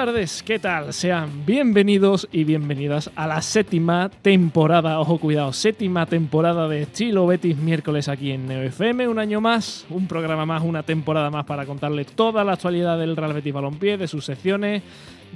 buenas tardes, ¿qué tal? Sean bienvenidos y bienvenidas a la séptima temporada, ojo cuidado, séptima temporada de Estilo Betis miércoles aquí en Neo FM, un año más, un programa más, una temporada más para contarle toda la actualidad del Real Betis Balompié, de sus secciones,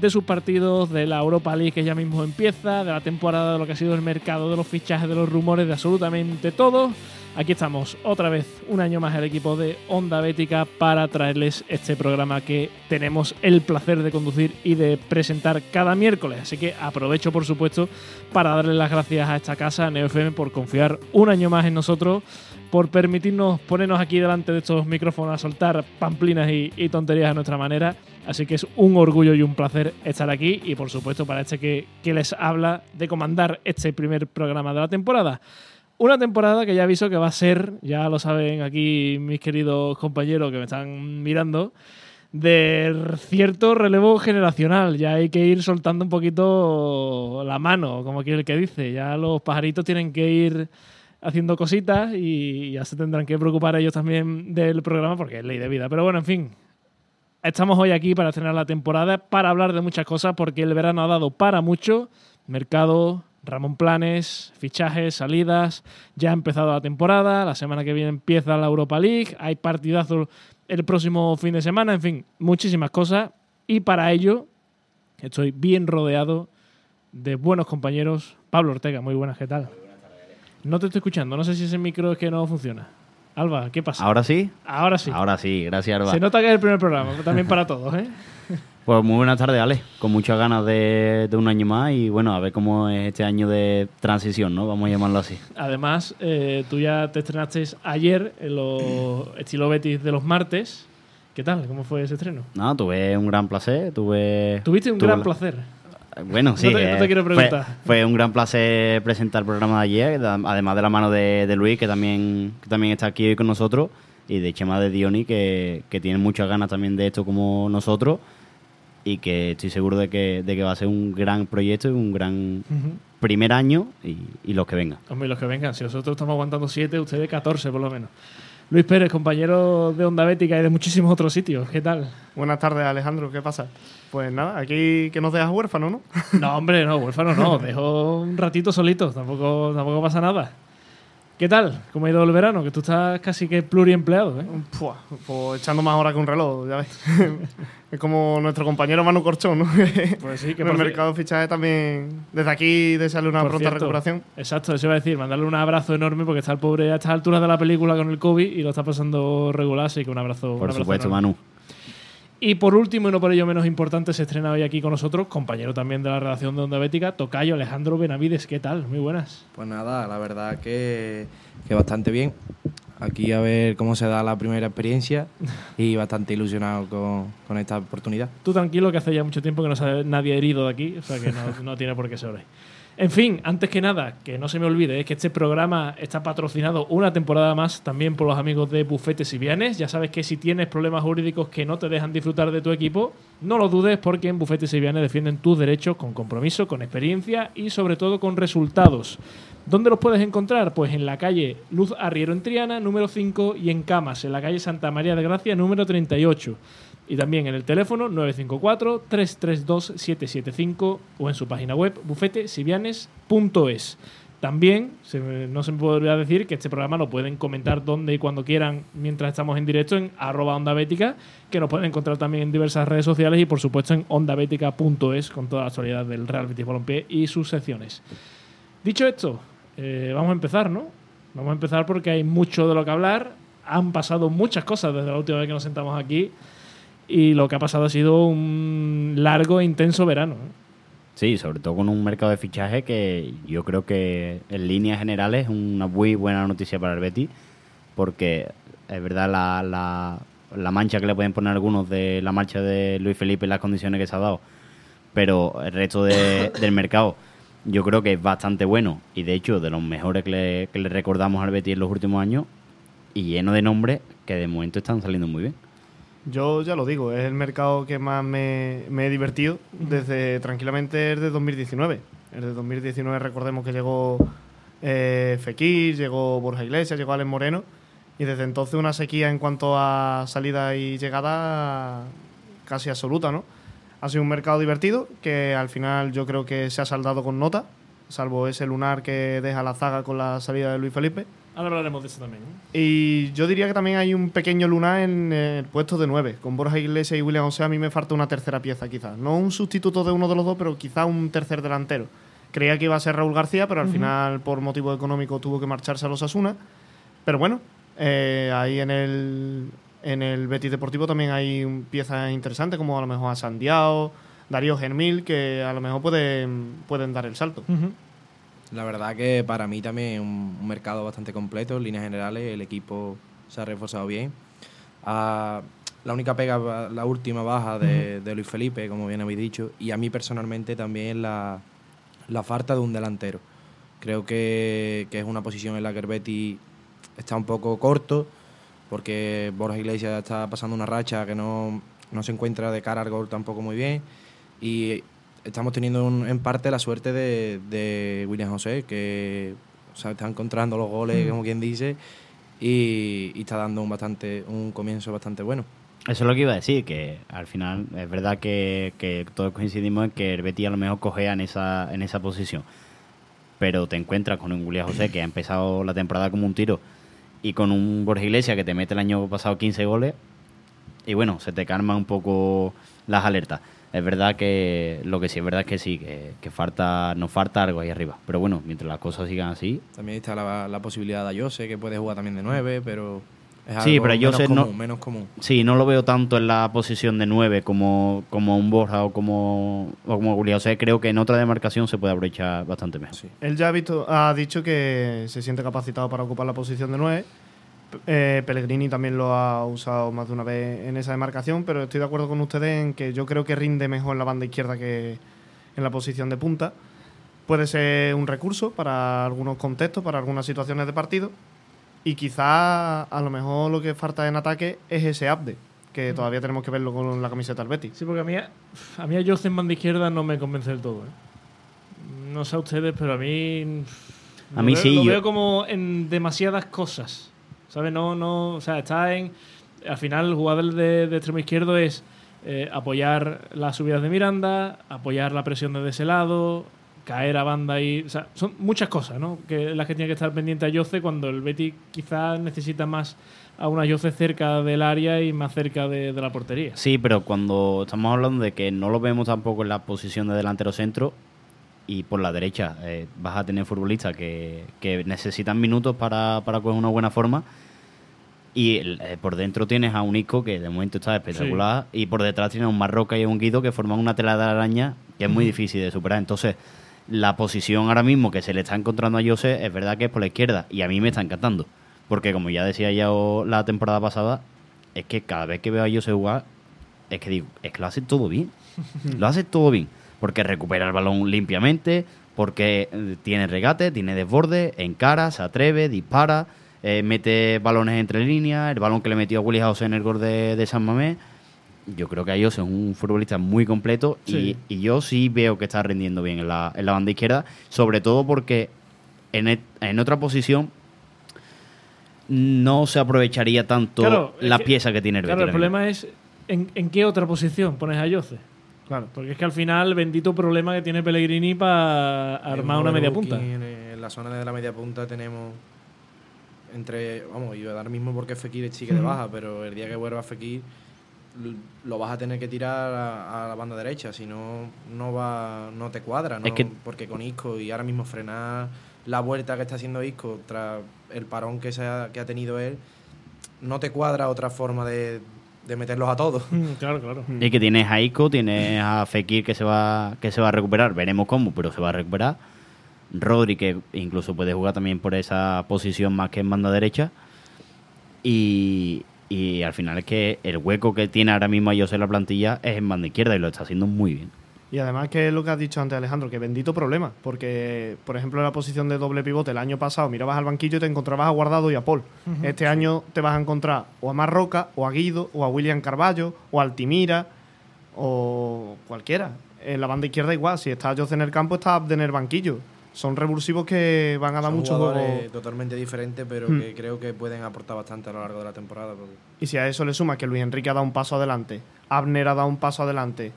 de sus partidos, de la Europa League que ya mismo empieza, de la temporada, de lo que ha sido el mercado, de los fichajes, de los rumores, de absolutamente todo. Aquí estamos otra vez, un año más el equipo de Onda Bética para traerles este programa que tenemos el placer de conducir y de presentar cada miércoles. Así que aprovecho, por supuesto, para darle las gracias a esta casa, a NeoFM, por confiar un año más en nosotros, por permitirnos ponernos aquí delante de estos micrófonos a soltar pamplinas y, tonterías a nuestra manera. Así que es un orgullo y un placer estar aquí y, por supuesto, para este que les habla de comandar este primer programa de la temporada. Una temporada que ya aviso que va a ser, ya lo saben aquí mis queridos compañeros que me están mirando, de cierto relevo generacional. Ya hay que ir soltando un poquito la mano, como aquí el que dice. Ya los pajaritos tienen que ir haciendo cositas y ya se tendrán que preocupar ellos también del programa porque es ley de vida. Pero bueno, en fin. Estamos hoy aquí para estrenar la temporada, para hablar de muchas cosas, porque el verano ha dado para mucho. Mercado, Ramón Planes, fichajes, salidas, ya ha empezado la temporada, la semana que viene empieza la Europa League, hay partidazos el próximo fin de semana, en fin, muchísimas cosas y para ello estoy bien rodeado de buenos compañeros. Pablo Ortega, muy buenas, ¿qué tal? No te estoy escuchando, no sé si ese micro es que no funciona. Alba, ¿qué pasa? ¿Ahora sí? Ahora sí. Ahora sí, gracias, Alba. Se nota que es el primer programa, también para todos, ¿eh? Pues muy buenas tardes, Ale. Con muchas ganas de, de, un año más y bueno, a ver cómo es este año de transición, ¿no? Vamos a llamarlo así. Además, eh, tú ya te estrenaste ayer en los estilo Betis de los martes. ¿Qué tal? ¿Cómo fue ese estreno? No, tuve un gran placer. Tuve, ¿Tuviste un tuve gran la- placer? Bueno, sí. No te- no te eh, quiero preguntar. Fue, un gran placer presentar el programa de ayer, además de la mano de, de Luis, que también, que también está aquí hoy con nosotros, y de Chema de Dioni, que, que tiene muchas ganas también de esto como nosotros, y que estoy seguro de que, de que va a ser un gran proyecto y un gran primer año y, y los que vengan. Hombre, los que vengan. Si nosotros estamos aguantando 7, ustedes 14 por lo menos. Luis Pérez, compañero de Onda Bética y de muchísimos otros sitios. ¿Qué tal? Buenas tardes, Alejandro. ¿Qué pasa? Pues nada, aquí que nos dejas huérfanos, ¿no? No, hombre, no, huérfano no. Dejo un ratito solito. Tampoco, tampoco pasa nada. ¿Qué tal? ¿Cómo ha ido el verano? Que tú estás casi que pluriempleado, ¿eh? Pua, pues echando más horas que un reloj, ya ves. es como nuestro compañero Manu Corchón, ¿no? Pues sí, que en el mercado de fichaje también, desde aquí, desearle una Por pronta cierto, recuperación. Exacto, eso iba a decir, mandarle un abrazo enorme porque está el pobre a estas alturas de la película con el COVID y lo está pasando regular, así que un abrazo. un Por abrazo supuesto, enorme. Manu. Y por último, y no por ello menos importante, se estrena hoy aquí con nosotros, compañero también de la redacción de Onda Bética, Tocayo Alejandro Benavides. ¿Qué tal? Muy buenas. Pues nada, la verdad que, que bastante bien. Aquí a ver cómo se da la primera experiencia y bastante ilusionado con, con esta oportunidad. Tú tranquilo, que hace ya mucho tiempo que no sale nadie herido de aquí, o sea que no, no tiene por qué ser hoy. En fin, antes que nada, que no se me olvide, es que este programa está patrocinado una temporada más también por los amigos de Bufetes y Vianes. Ya sabes que si tienes problemas jurídicos que no te dejan disfrutar de tu equipo, no lo dudes porque en Bufetes y Vianes defienden tus derechos con compromiso, con experiencia y sobre todo con resultados. ¿Dónde los puedes encontrar? Pues en la calle Luz Arriero en Triana, número 5, y en Camas, en la calle Santa María de Gracia, número 38. Y también en el teléfono 954-332-775 o en su página web bufetesivianes.es. También no se me olvidar decir que este programa lo pueden comentar donde y cuando quieran mientras estamos en directo en arroba onda bética, que nos pueden encontrar también en diversas redes sociales y por supuesto en ondabética.es con toda la actualidad del Real Betis Balompié y sus secciones. Dicho esto, eh, vamos a empezar, ¿no? Vamos a empezar porque hay mucho de lo que hablar. Han pasado muchas cosas desde la última vez que nos sentamos aquí y lo que ha pasado ha sido un largo e intenso verano. Sí, sobre todo con un mercado de fichaje que yo creo que en líneas generales es una muy buena noticia para el Betis, porque es verdad la, la, la mancha que le pueden poner algunos de la marcha de Luis Felipe y las condiciones que se ha dado, pero el resto de- del mercado yo creo que es bastante bueno y de hecho de los mejores que le, que le recordamos al Betis en los últimos años y lleno de nombres que de momento están saliendo muy bien. Yo ya lo digo, es el mercado que más me, me he divertido desde tranquilamente desde 2019. Desde 2019 recordemos que llegó eh, Fekir, llegó Borja Iglesias, llegó Alex Moreno y desde entonces una sequía en cuanto a salida y llegada casi absoluta, ¿no? Ha sido un mercado divertido que al final yo creo que se ha saldado con nota, salvo ese lunar que deja la zaga con la salida de Luis Felipe. Ahora hablaremos de eso también. ¿eh? Y yo diría que también hay un pequeño lunar en el puesto de 9. Con Borja Iglesias y William José a mí me falta una tercera pieza quizás. No un sustituto de uno de los dos, pero quizás un tercer delantero. Creía que iba a ser Raúl García, pero al final por motivo económico tuvo que marcharse a los Asuna. Pero bueno, eh, ahí en el, en el Betis Deportivo también hay piezas interesantes como a lo mejor a Sandiao, Darío Germil, que a lo mejor pueden, pueden dar el salto. Ujú. La verdad que para mí también es un, un mercado bastante completo. En líneas generales, el equipo se ha reforzado bien. Ah, la única pega, la última baja de, de Luis Felipe, como bien habéis dicho, y a mí personalmente también la, la falta de un delantero. Creo que, que es una posición en la que el Betis está un poco corto, porque Borja Iglesias está pasando una racha que no, no se encuentra de cara al gol tampoco muy bien. Y estamos teniendo un- en parte la suerte de, de William José, que o sea, está encontrando los goles, como quien dice, y, y está dando un, bastante, un comienzo bastante bueno. Eso es lo que iba a decir, que al final es verdad que, que todos coincidimos en que el Betis a lo mejor cogea en esa, en esa posición. Pero te encuentras con un Julián José que ha empezado la temporada como un tiro y con un Borja Iglesias que te mete el año pasado 15 goles y bueno, se te calman un poco las alertas. Es verdad que lo que sí es verdad es que sí, que, que falta, nos falta algo ahí arriba. Pero bueno, mientras las cosas sigan así, También está la, la posibilidad de Ayose, que puede jugar también de 9, pero es Sí, algo pero menos Ayose no- común, menos común. Sí, no lo veo tanto en la posición de 9 como, como un Borja o como, o como Julián. O sea, creo que en otra demarcación se puede aprovechar bastante mejor. Sí. Él ya ha, visto, ha dicho que se siente capacitado para ocupar la posición de 9. Eh, Pellegrini también lo ha usado más de una vez en esa demarcación, pero estoy de acuerdo con ustedes en que yo creo que rinde mejor en la banda izquierda que en la posición de punta. Puede ser un recurso para algunos contextos, para algunas situaciones de partido. Y quizá a lo mejor lo que falta en ataque es ese update, que todavía tenemos que verlo con la camiseta del Betis. Sí, porque a mí, a mí a Jose en banda izquierda no me convence del todo. ¿eh? No sé a ustedes, pero a mí. A lo mí veo- sí, Lo yo- veo como en demasiadas cosas. ¿Sabes? No, no. O sea, está en. Al final, el jugador de, de extremo izquierdo es eh, apoyar las subidas de Miranda, apoyar la presión desde ese lado, caer a banda y. O sea, son muchas cosas, ¿no? Que las que tiene que estar pendiente a Jose cuando el Betty quizás necesita más a una Jose cerca del área y más cerca de la portería. Sí, pero cuando estamos hablando de que no lo vemos tampoco en la posición de delantero centro y por la derecha eh, vas a tener futbolistas que, que necesitan minutos para, para coger una buena forma y eh, por dentro tienes a un Isco que de momento está espectacular y por detrás tienes a un Marroca y a un Guido que forman una tela de araña que es muy difícil de superar. Entonces, la posición ahora mismo que se le está encontrando a Jose es verdad que es por la izquierda y a mí me está encantando. Porque como ya decía ya la temporada pasada, es que cada vez que veo a Jose jugar, es que digo, es que lo hace todo bien. lo hace todo bien. Porque recupera el balón limpiamente, porque eh, tiene regate, tiene desborde, encara, se atreve, dispara, eh, mete balones entre líneas, el balón que le metió a Willy House en el gol de, de San Mamés. Yo creo que a ellos es un futbolista muy completo Sí. y, y yo sí veo que está rindiendo bien en la, en la banda izquierda, sobre todo porque en, et- en otra posición no se aprovecharía tanto Claro, la que- pieza que tiene el Claro, el problema es ¿en, en qué otra posición pones a Jose. Claro. Porque es que al final, bendito problema que tiene Pellegrini para armar una media punta. En, la zona de la media punta tenemos entre, vamos, yo ahora mismo porque Fekir sigue de baja, pero el día que vuelva Fekir lo vas a tener que tirar a, a la banda derecha, si no no va no te cuadra, ¿no? Es que- porque con Isco y ahora mismo frenar la vuelta que está haciendo Isco tras el parón que, se ha, que ha tenido él, no te cuadra otra forma de, de meterlos a todos. Mm, claro, claro. Y que tienes a Ico, tienes a Fekir que se va que se va a recuperar, veremos cómo, pero se va a recuperar. Rodri que incluso puede jugar también por esa posición más que en banda derecha. Y, y al final es que el hueco que tiene ahora mismo a José en la plantilla es en banda izquierda y lo está haciendo muy bien. Y además que es lo que has dicho antes Alejandro, que bendito problema, porque por ejemplo en la posición de doble pivote el año pasado mirabas al banquillo y te encontrabas a Guardado y a Paul. Este año te vas a encontrar o a Marroca, o a Guido, o a William Carballo, o a Altimira, o cualquiera. En la banda izquierda igual, si está Jose en el campo está Abde en el banquillo. Son revulsivos que van a dar Son mucho jugadores juego. totalmente diferentes, pero Hmm. que creo que pueden aportar bastante a lo largo de la temporada. porque- Y si a eso le suma que Luis Enrique ha dado un paso adelante, Abner ha dado un paso adelante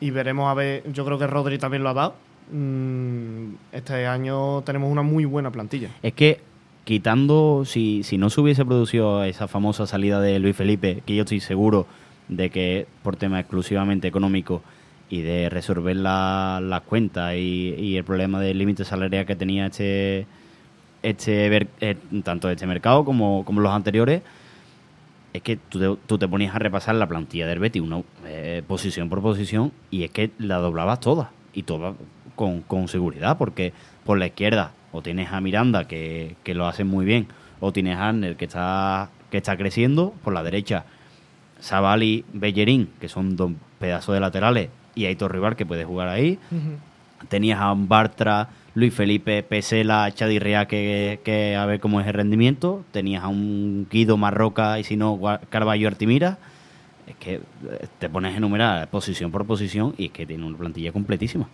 y veremos a ver, yo creo que Rodri también lo ha dado. Mm, este año tenemos una muy buena plantilla. Es que quitando, si, si no se hubiese producido esa famosa salida de Luis Felipe, que yo estoy seguro de que por tema exclusivamente económico y de resolver la- las cuentas y, el problema del límite salarial que tenía este, este eh, tanto este mercado como, como los anteriores, es que tú te, tú te ponías a repasar la plantilla del Betis, una, eh, posición por posición, y es que la doblabas todas, y todas con, con seguridad, porque por la izquierda o tienes a Miranda, que, que lo hace muy bien, o tienes a Arner, que está, que está creciendo, por la derecha Sabal y Bellerín, que son dos pedazos de laterales, y Aitor Rival, que puede jugar ahí, tenías a un Bartra, Luis Felipe, Pesela, Chadirrea que, que a ver cómo es el rendimiento, tenías a un Guido Marroca y si no Carballo Artimira, es que eh, te pones a enumerar posición por posición y es que tiene una plantilla completísima.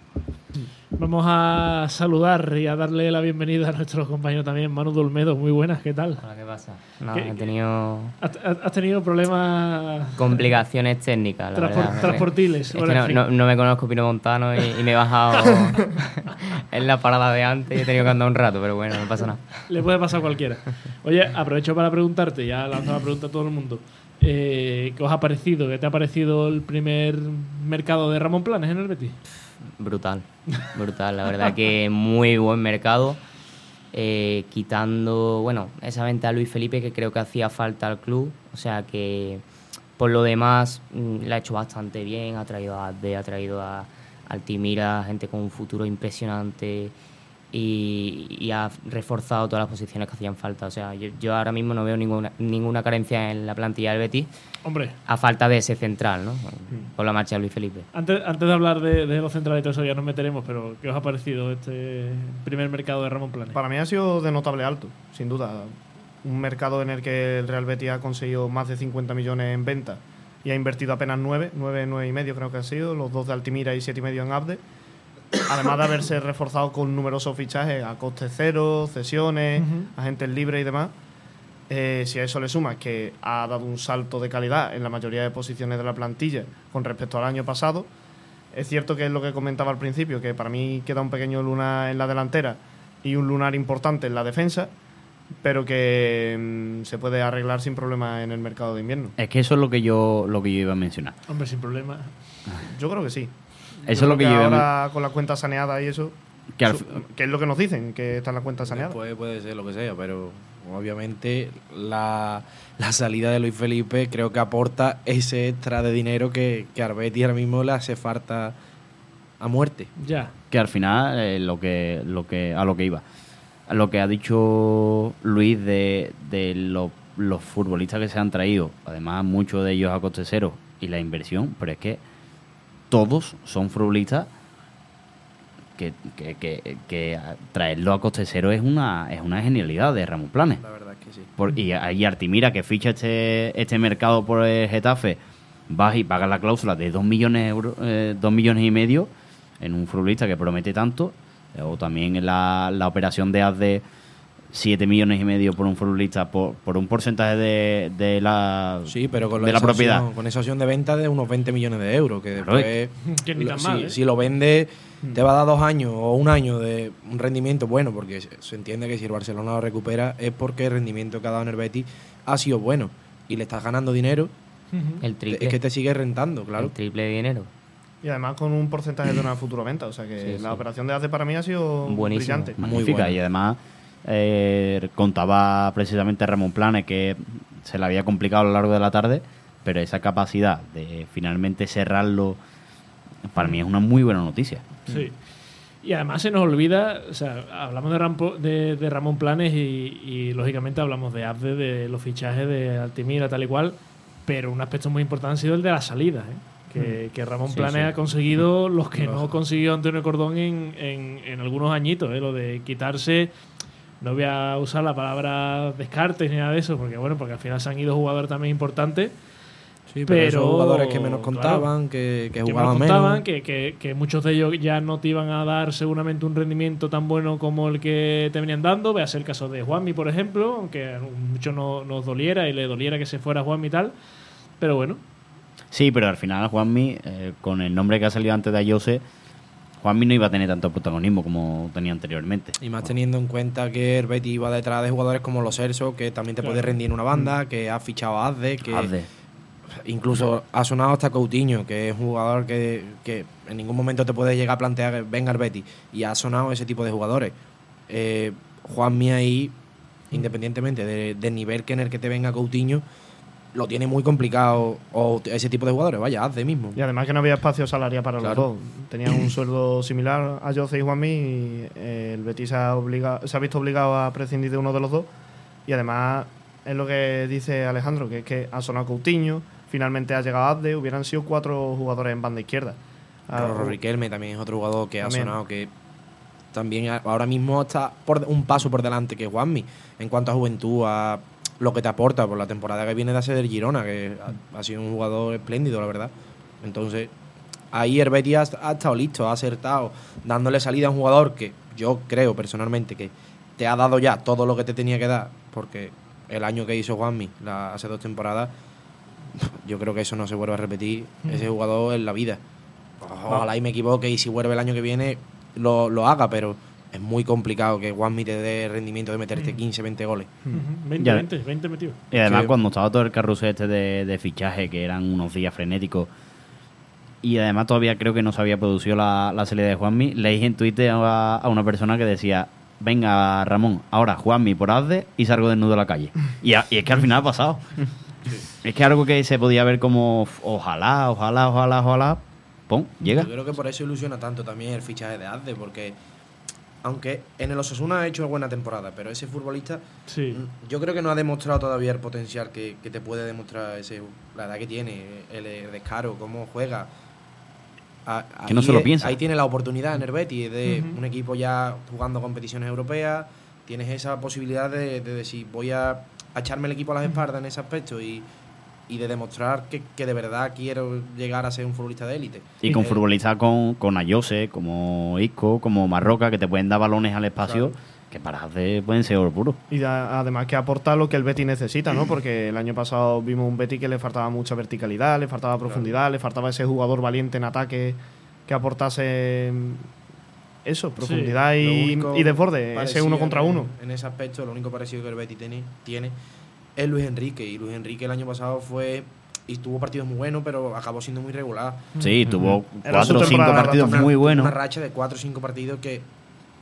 Vamos a saludar y a darle la bienvenida a nuestro compañero también, Manu Dolmedo. Muy buenas, ¿qué tal? Hola, ¿qué pasa? No, ¿Qué- he tenido ¿Has, tenido problemas complicaciones técnicas, la transpor- verdad. transportiles? Es que no, fin. no- no me conozco Pino Montano y, y me he bajado en la parada de antes y he tenido que andar un rato, pero bueno, no pasa nada. Le puede pasar a cualquiera. Oye, aprovecho para preguntarte, ya lanzo la pregunta a todo el mundo. Eh, ¿Qué os ha parecido? ¿Qué te ha parecido el primer mercado de Ramón Planes en el Betis? Brutal, brutal. La verdad que muy buen mercado. eh, quitando, bueno, esa venta a Luis Felipe que creo que hacía falta al club. O sea que por lo demás mm, la ha hecho bastante bien. Ha traído a Abde, ha traído a Altimira, gente con un futuro impresionante. Y, y ha reforzado todas las posiciones que hacían falta. O sea, yo, yo ahora mismo no veo ninguna, ninguna carencia en la plantilla del Betis Hombre, a falta de ese central, ¿no? Por la marcha de Luis Felipe. antes, antes de hablar de, de los centrales y todo eso ya nos meteremos, pero ¿qué os ha parecido este primer mercado de Ramón Planes? Para mí ha sido de notable alto, sin duda. Un mercado en el que el Real Betis ha conseguido más de 50 millones en venta y ha invertido apenas 9, 9, 9 y medio creo que han sido, los dos de Altimira y 7 y medio en Abde. Además de haberse reforzado con numerosos fichajes a coste cero, cesiones, agentes libres y demás. Eh, si a eso le sumas que ha dado un salto de calidad en la mayoría de posiciones de la plantilla con respecto al año pasado, es cierto que es lo que comentaba al principio, que para mí queda un pequeño lunar en la delantera y un lunar importante en la defensa, pero que mm, se puede arreglar sin problema en el mercado de invierno. Es que eso es lo que yo, lo que yo iba a mencionar. Hombre, sin problema. Yo creo que sí. Eso es lo que yo men- ahora con la cuenta saneada y eso, que al que es lo que nos dicen, que está en la cuenta saneada. Después puede ser lo que sea, pero obviamente la, la salida de Luis Felipe creo que aporta ese extra de dinero que, que a Arbeti ahora mismo le hace falta a muerte. Ya. que al final eh, lo que lo que a lo que iba a lo que ha dicho Luis de, de lo- los futbolistas que se han traído además muchos de ellos a coste cero y la inversión pero es que todos son futbolistas que, que, que, que a- traerlo a coste cero es una es una genialidad de Ramón Planes La verdad es que sí. por- y ahí Artimira, que ficha este, este mercado por el Getafe, vas y pagas la cláusula de 2 millones, eh, dos millones y medio en un futbolista que promete tanto. O también la, la operación de de 7 millones y medio por un futbolista por, por un porcentaje de, de la, Sí, pero con de la esa propiedad. opción- con esa opción de venta de unos 20 millones de euros, que Claro, después, Que ni tan si, mal, ¿eh? si lo vende, te va a dar dos años o un año de un rendimiento bueno, porque se, entiende que si el Barcelona lo recupera es porque el rendimiento que ha dado en el Betis ha sido bueno y le estás ganando dinero. El triple. es que te sigue rentando, claro. El triple de dinero. Y además con un porcentaje de una futura venta. O sea que Sí, la sí. operación de hace para mí ha sido Buenísimo. brillante. Muy buena. y además eh, contaba precisamente Ramón Planes que se le había complicado a lo largo de la tarde pero esa capacidad de finalmente cerrarlo para mí es una muy buena noticia Sí. Y además se nos olvida, o sea, hablamos de, Rampo- de, de Ramón Planes y, y, lógicamente hablamos de Abde, de los fichajes de Altimira, tal y cual, pero un aspecto muy importante ha sido el de la salida, ¿eh? que, que Ramón Sí, Planes sí. ha conseguido los que no consiguió Antonio Cordón en, en, en algunos añitos, ¿eh? lo de quitarse, no voy a usar la palabra descartes ni nada de eso, porque bueno, porque al final se han ido jugadores también importantes. Sí, pero, Pero, jugadores que menos claro, contaban, que, que que me jugaban contaban menos. que, que- que muchos de ellos ya no te iban a dar seguramente un rendimiento tan bueno como el que te venían dando. Veas el caso de Juanmi, por ejemplo, aunque a muchos no, nos doliera y le doliera que se fuera Juanmi y tal. Pero bueno, Sí, pero al final Juanmi, eh, con el nombre que ha salido antes de Ayose, Juanmi no iba a tener tanto protagonismo como tenía anteriormente. Y más teniendo en cuenta que el Betis iba detrás de jugadores como los Celso, que también te puede rendir en una banda, que ha fichado a Azde, que incluso ha sonado hasta Coutinho, que es un jugador que, que en ningún momento te puede llegar a plantear que venga el Betis. Y ha sonado ese tipo de jugadores. Eh, Juanmi ahí, independientemente de- del nivel que en el que te venga Coutinho, lo tiene muy complicado. O ese tipo de jugadores, vaya, Azde mismo. Y además que no había espacio salarial para Claro. los dos. Tenían un sueldo similar a Jose y Juanmi y eh, el Betis se ha, obliga- se ha visto obligado a prescindir de uno de los dos. Y además es lo que dice Alejandro, que es que ha sonado Coutinho, finalmente ha llegado Azde, hubieran sido cuatro jugadores en banda izquierda. Ah, Rorro Riquelme también es otro jugador que También. ha sonado que también ahora mismo está por un paso por delante que Juanmi en cuanto a juventud, a lo que te aporta por la temporada que viene de hacer del Girona, que ha, ha sido un jugador espléndido, la verdad. Entonces, ahí el Betis ha, ha estado listo, ha acertado, dándole salida a un jugador que yo creo personalmente que te ha dado ya todo lo que te tenía que dar, porque el año que hizo Juanmi, la, hace dos temporadas, yo creo que eso no se vuelve a repetir ese jugador en la vida. Ojalá y me equivoque y si vuelve el año que viene lo, lo haga, pero es muy complicado que Juanmi te dé rendimiento de meterte 15, 20 goles. Ujú, 20, Ya. 20, 20 metidos. Y además Sí. cuando estaba todo el carrusel este de, de fichaje, que eran unos días frenéticos, y además todavía creo que no se había producido la, la salida de Juanmi, leí en Twitter a, a una persona que decía, venga Ramón, ahora Juanmi por Azde y salgo desnudo a la calle. Y, a- y es que al final ha pasado. Es que algo que se podía ver como, "Uf, ojalá, ojalá, ojalá, ojalá, pum, llega. Yo creo que por eso ilusiona tanto también el fichaje de Azde, porque aunque en el Osasuna ha hecho buena temporada, pero ese futbolista Sí. mm, yo creo que no ha demostrado todavía el potencial que, que te puede demostrar ese, la edad que tiene, el, el descaro, cómo juega. A- Que no se lo piensa. Ahí tiene la oportunidad en el Betis de un equipo ya jugando competiciones europeas. Tienes esa posibilidad de, de decir, voy a, a echarme el equipo a las espaldas en ese aspecto y, y de demostrar que, que de verdad quiero llegar a ser un futbolista de élite. Y con Eh, futbolistas con, con Ayose, como Isco, como Marroca, que te pueden dar balones al espacio, que para Azde pueden ser oro puro. Y da- además que aporta lo que el Betty necesita, ¿no? Porque el año pasado vimos un Betty que le faltaba mucha verticalidad, le faltaba profundidad, le faltaba ese jugador valiente en ataque que aportase mm, eso, profundidad Lo y, y desborde, ese uno contra uno. En ese aspecto, lo único parecido que el Betis tiene, tiene es Luis Enrique. Y Luis Enrique el año pasado fue. Y tuvo partidos muy buenos, pero acabó siendo muy regular. Sí, tuvo cuatro o cinco partidos muy buenos. Una racha de cuatro o cinco partidos que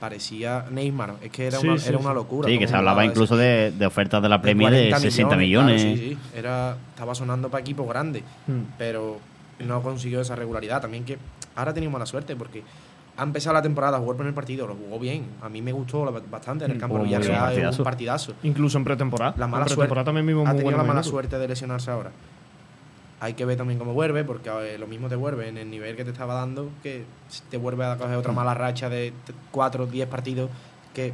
parecía Neymar. Es que era, Sí, una, sí, era sí. una locura. Sí, que se hablaba incluso de, de ofertas de la de Premier de 40 60 millones. claro, sí, sí. Era, estaba sonando para equipos grandes, Mm. pero no consiguió esa regularidad. También que ahora tenido mala suerte porque ha empezado la temporada, jugó el primer partido, lo jugó bien. A mí me gustó la- bastante en el campo jugó de Villarreal, un partidazo. Incluso en pretemporada. La mala en suerte. también Ha tenido la mala minutos. suerte de lesionarse ahora. Hay que ver también cómo vuelve, porque eh, lo mismo te vuelve en el nivel que te estaba dando, que te vuelve a coger otra Mm. mala racha de 4 o 10 partidos que,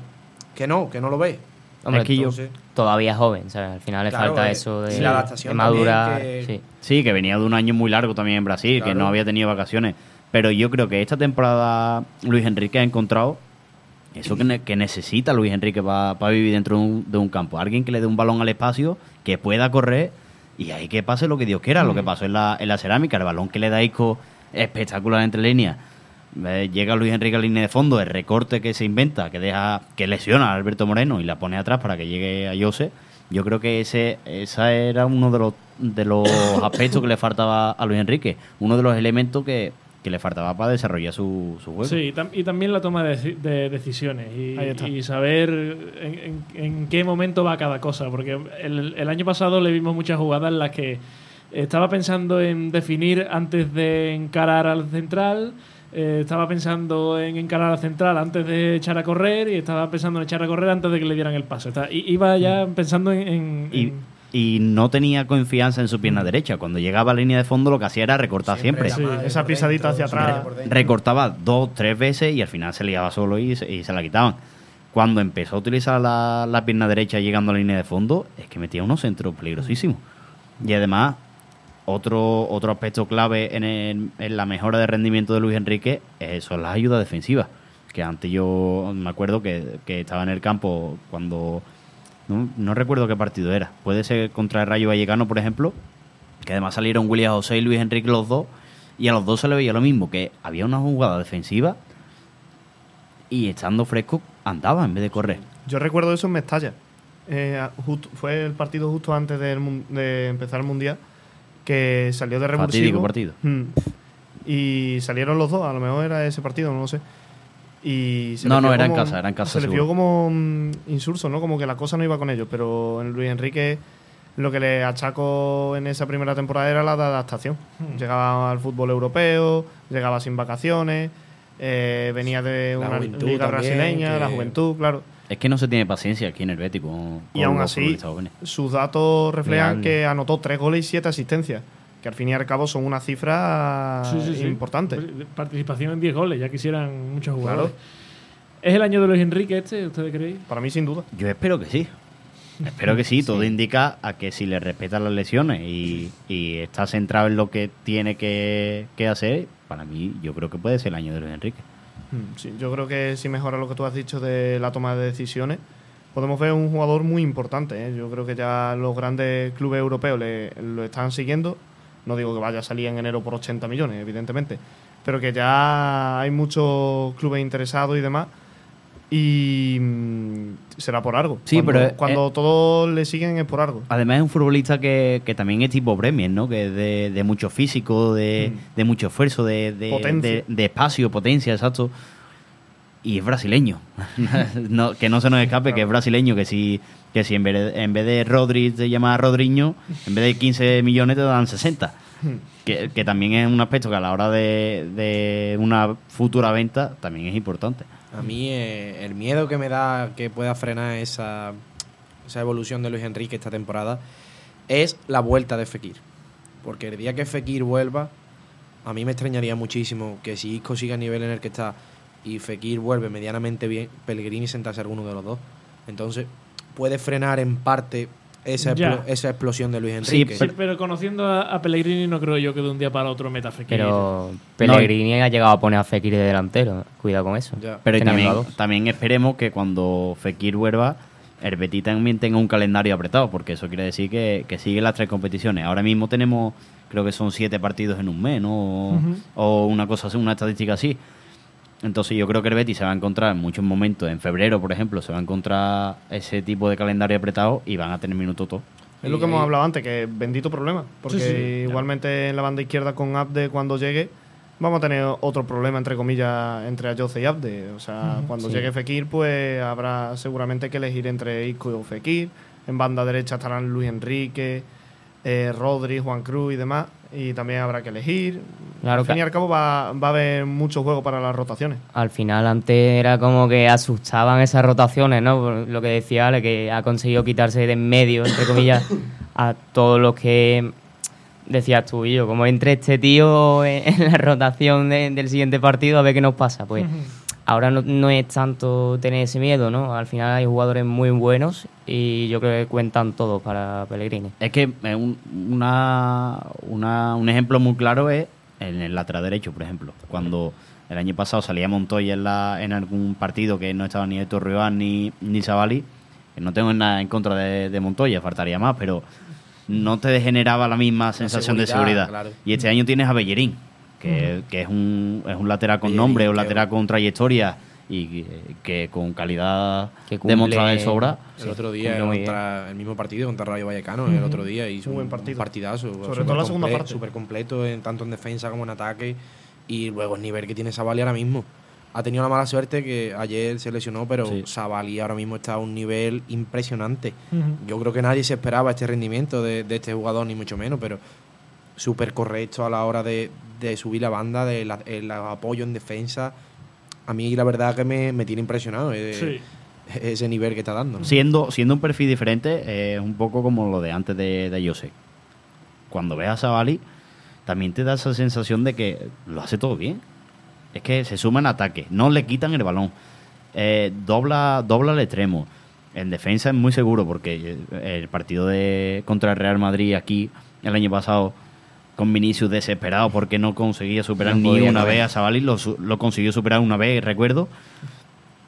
que no, que no lo ves. Hombre, Es que yo- Entonces, todavía es joven, ¿sabes? Al final le Claro, falta eh, eso de, la adaptación de madurar. también, que- sí. Sí, que venía de un año muy largo también en Brasil, que no había tenido vacaciones. Pero yo creo que esta temporada Luis Enrique ha encontrado eso que, ne- que necesita Luis Enrique para vivir dentro de un, de un campo. Alguien que le dé un balón al espacio, que pueda correr y ahí que pase lo que Dios quiera. Lo que pasó en la, en la cerámica, el balón que le da Isco espectacular entre líneas. Eh, llega Luis Enrique a la línea de fondo, el recorte que se inventa, que deja que lesiona a Alberto Moreno y la pone atrás para que llegue a Jose. Yo creo que ese esa era uno de los, de los aspectos que le faltaba a Luis Enrique, uno de los elementos que, que le faltaba para desarrollar su, su juego. Sí, y tam- y también la toma de, de decisiones y, saber en, en- en qué momento va cada cosa. Porque el, el año pasado le vimos muchas jugadas en las que estaba pensando en definir antes de encarar al central, eh, estaba pensando en encarar al central antes de echar a correr y estaba pensando en echar a correr antes de que le dieran el paso. Está- iba ya pensando en... en- Y, en- y no tenía confianza en su pierna derecha. Cuando llegaba a la línea de fondo lo que hacía era recortar siempre. la Sí. Esa pisadita hacia siempre atrás. recortaba dos, tres veces y al final se liaba solo y se, y se la quitaban. Cuando empezó a utilizar la, la pierna derecha llegando a la línea de fondo, es que metía unos centros peligrosísimos. Y además, otro, otro aspecto clave en, el- en la mejora de rendimiento de Luis Enrique eh, son las ayudas defensivas. Que antes yo me acuerdo que, que estaba en el campo cuando. No, no recuerdo qué partido era. Puede ser contra el Rayo Vallecano, por ejemplo. que además salieron William José y Luis Enrique los dos, y a los dos se le veía lo mismo, que había una jugada defensiva y estando fresco andaba en vez de correr. Yo recuerdo eso en Mestalla. Eh, justo- fue el partido justo antes del de empezar el Mundial que salió de revulsivo. Partido. Mm. Y salieron los dos, a lo mejor era ese partido, no lo sé. Y se No, no, vio era en como- casa, era en casa, Se les vio como mm, insulso, ¿no? Como que la cosa no iba con ellos. Pero en Luis Enrique lo que le achaco en esa primera temporada era la de adaptación. Hmm. Llegaba al fútbol europeo, llegaba sin vacaciones, eh, venía de La una juventud liga también, brasileña, la que- juventud, claro. Es que no se tiene paciencia aquí en el Betis con, Y con aún así, sus datos reflejan que anotó tres goles y siete asistencias. Que al fin y al cabo son una cifra Sí, sí, sí. importante. Participación en 10 goles, ya quisieran muchos jugadores. Claro. ¿Es el año de Luis Enrique este, ustedes creéis? Para mí, sin duda. Yo espero que sí. Espero que sí. Todo indica a que si le respetan las lesiones y, y está centrado en lo que tiene que, que hacer, para mí yo creo que puede ser el año de Luis Enrique. Mm, sí, yo creo que si mejora lo que tú has dicho de la toma de decisiones, podemos ver un jugador muy importante. ¿eh? Yo creo que ya los grandes clubes europeos le, lo están siguiendo. No digo que vaya a salir en enero por 80 millones, evidentemente, pero que ya hay muchos clubes interesados y demás. Y mm, será por algo. Sí, cuando, pero, eh, cuando todos le siguen es por algo. Además es un futbolista que, que también es tipo Premier, ¿no? Que es de, de mucho físico, de, Mm. de mucho esfuerzo, de, de- de espacio, potencia, exacto. Y es brasileño. No, que no se nos escape que es brasileño, que si, que si en, vez de, en vez de Rodri te llama Rodriño, en vez de 15 millones te dan 60. Que, que también es un aspecto que a la hora de, de una futura venta también es importante. A mí eh, el miedo que me da que pueda frenar esa, esa evolución de Luis Enrique esta temporada es la vuelta de Fekir. Porque el día que Fekir vuelva, a mí me extrañaría muchísimo que si Isco siga el nivel en el que está y Fekir vuelve medianamente bien, Pellegrini sentase a alguno de los dos. Entonces puede frenar en parte esa, Ya. explo- esa explosión de Luis Enrique. Sí, pero conociendo a, a Pellegrini no creo yo que de un día para otro meta Fekir. Pero Pellegrini ha llegado a poner a Fekir de delantero. Cuidado con eso. Ya. Pero también, también esperemos que cuando Fekir vuelva, el Betis también tenga un calendario apretado, porque eso quiere decir que, que sigue las tres competiciones. Ahora mismo tenemos, creo que son siete partidos en un mes, ¿no? O, o una cosa así, una estadística así. Entonces yo creo que el Betis se va a encontrar en muchos momentos, en febrero, por ejemplo, se va a encontrar ese tipo de calendario apretado y van a tener minutos todos. Es lo que hemos hablado antes, que bendito problema. Porque Sí, sí, igualmente en la banda izquierda con Abde, cuando llegue, vamos a tener otro problema, entre comillas, entre Ayoce y Abde. O sea, cuando sí. llegue Fekir, pues habrá seguramente que elegir entre Isco o Fekir. En banda derecha estarán Luis Enrique, eh, Rodri, Juan Cruz y demás. Y también habrá que elegir. Claro al fin que- y al cabo va, va a haber mucho juego para las rotaciones. Al final antes era como que asustaban esas rotaciones, ¿no? Por Lo que decía Ale, que ha conseguido quitarse de en medio, entre comillas, a todos los que decías tú y yo. Como entre este tío en, en la rotación de- del siguiente partido a ver qué nos pasa. Pues ahora no, no es tanto tener ese miedo, ¿no? Al final hay jugadores muy buenos y yo creo que cuentan todos para Pellegrini. Es que eh, un, una, una- un ejemplo muy claro es en el lateral derecho, por ejemplo. Cuando el año pasado salía Montoya en, la, en algún partido que no estaba ni de Torreón ni, ni Savali, que no tengo nada en contra de, de Montoya, faltaría más, pero no te generaba la misma sensación de seguridad, seguridad. claro. Y este año tienes a Bellerín, que, que es, un, es un lateral con nombre, un lateral con trayectoria y que, que con calidad Que cumple- demostrada de sobra. El Sí, otro día, contra el mismo partido contra Rayo Vallecano, el otro día hizo Un un, buen partido. partidazo. Sobre todo la segunda parte. Súper completo, en, tanto en defensa como en ataque. Y luego el nivel que tiene Savali ahora mismo. Ha tenido la mala suerte que ayer se lesionó, pero Sí. Savali ahora mismo está a un nivel impresionante. Yo creo que nadie se esperaba este rendimiento de, de este jugador, ni mucho menos, pero súper correcto a la hora de, de subir la banda, de la- el apoyo en defensa. A mí la verdad que me, me tiene impresionado eh, Sí. ese nivel que está dando. ¿no? Siendo, siendo un perfil diferente, eh, es un poco como lo de antes de, de Jose. Cuando ves a Savali, también te da esa sensación de que lo hace todo bien. Es que se suma en ataque, no le quitan el balón, eh, dobla, dobla el extremo. En defensa es muy seguro porque eh, el partido de contra el Real Madrid aquí el año pasado con Vinicius desesperado porque no conseguía superar No ni una no vez a Savali, lo, su- lo consiguió superar una vez, recuerdo.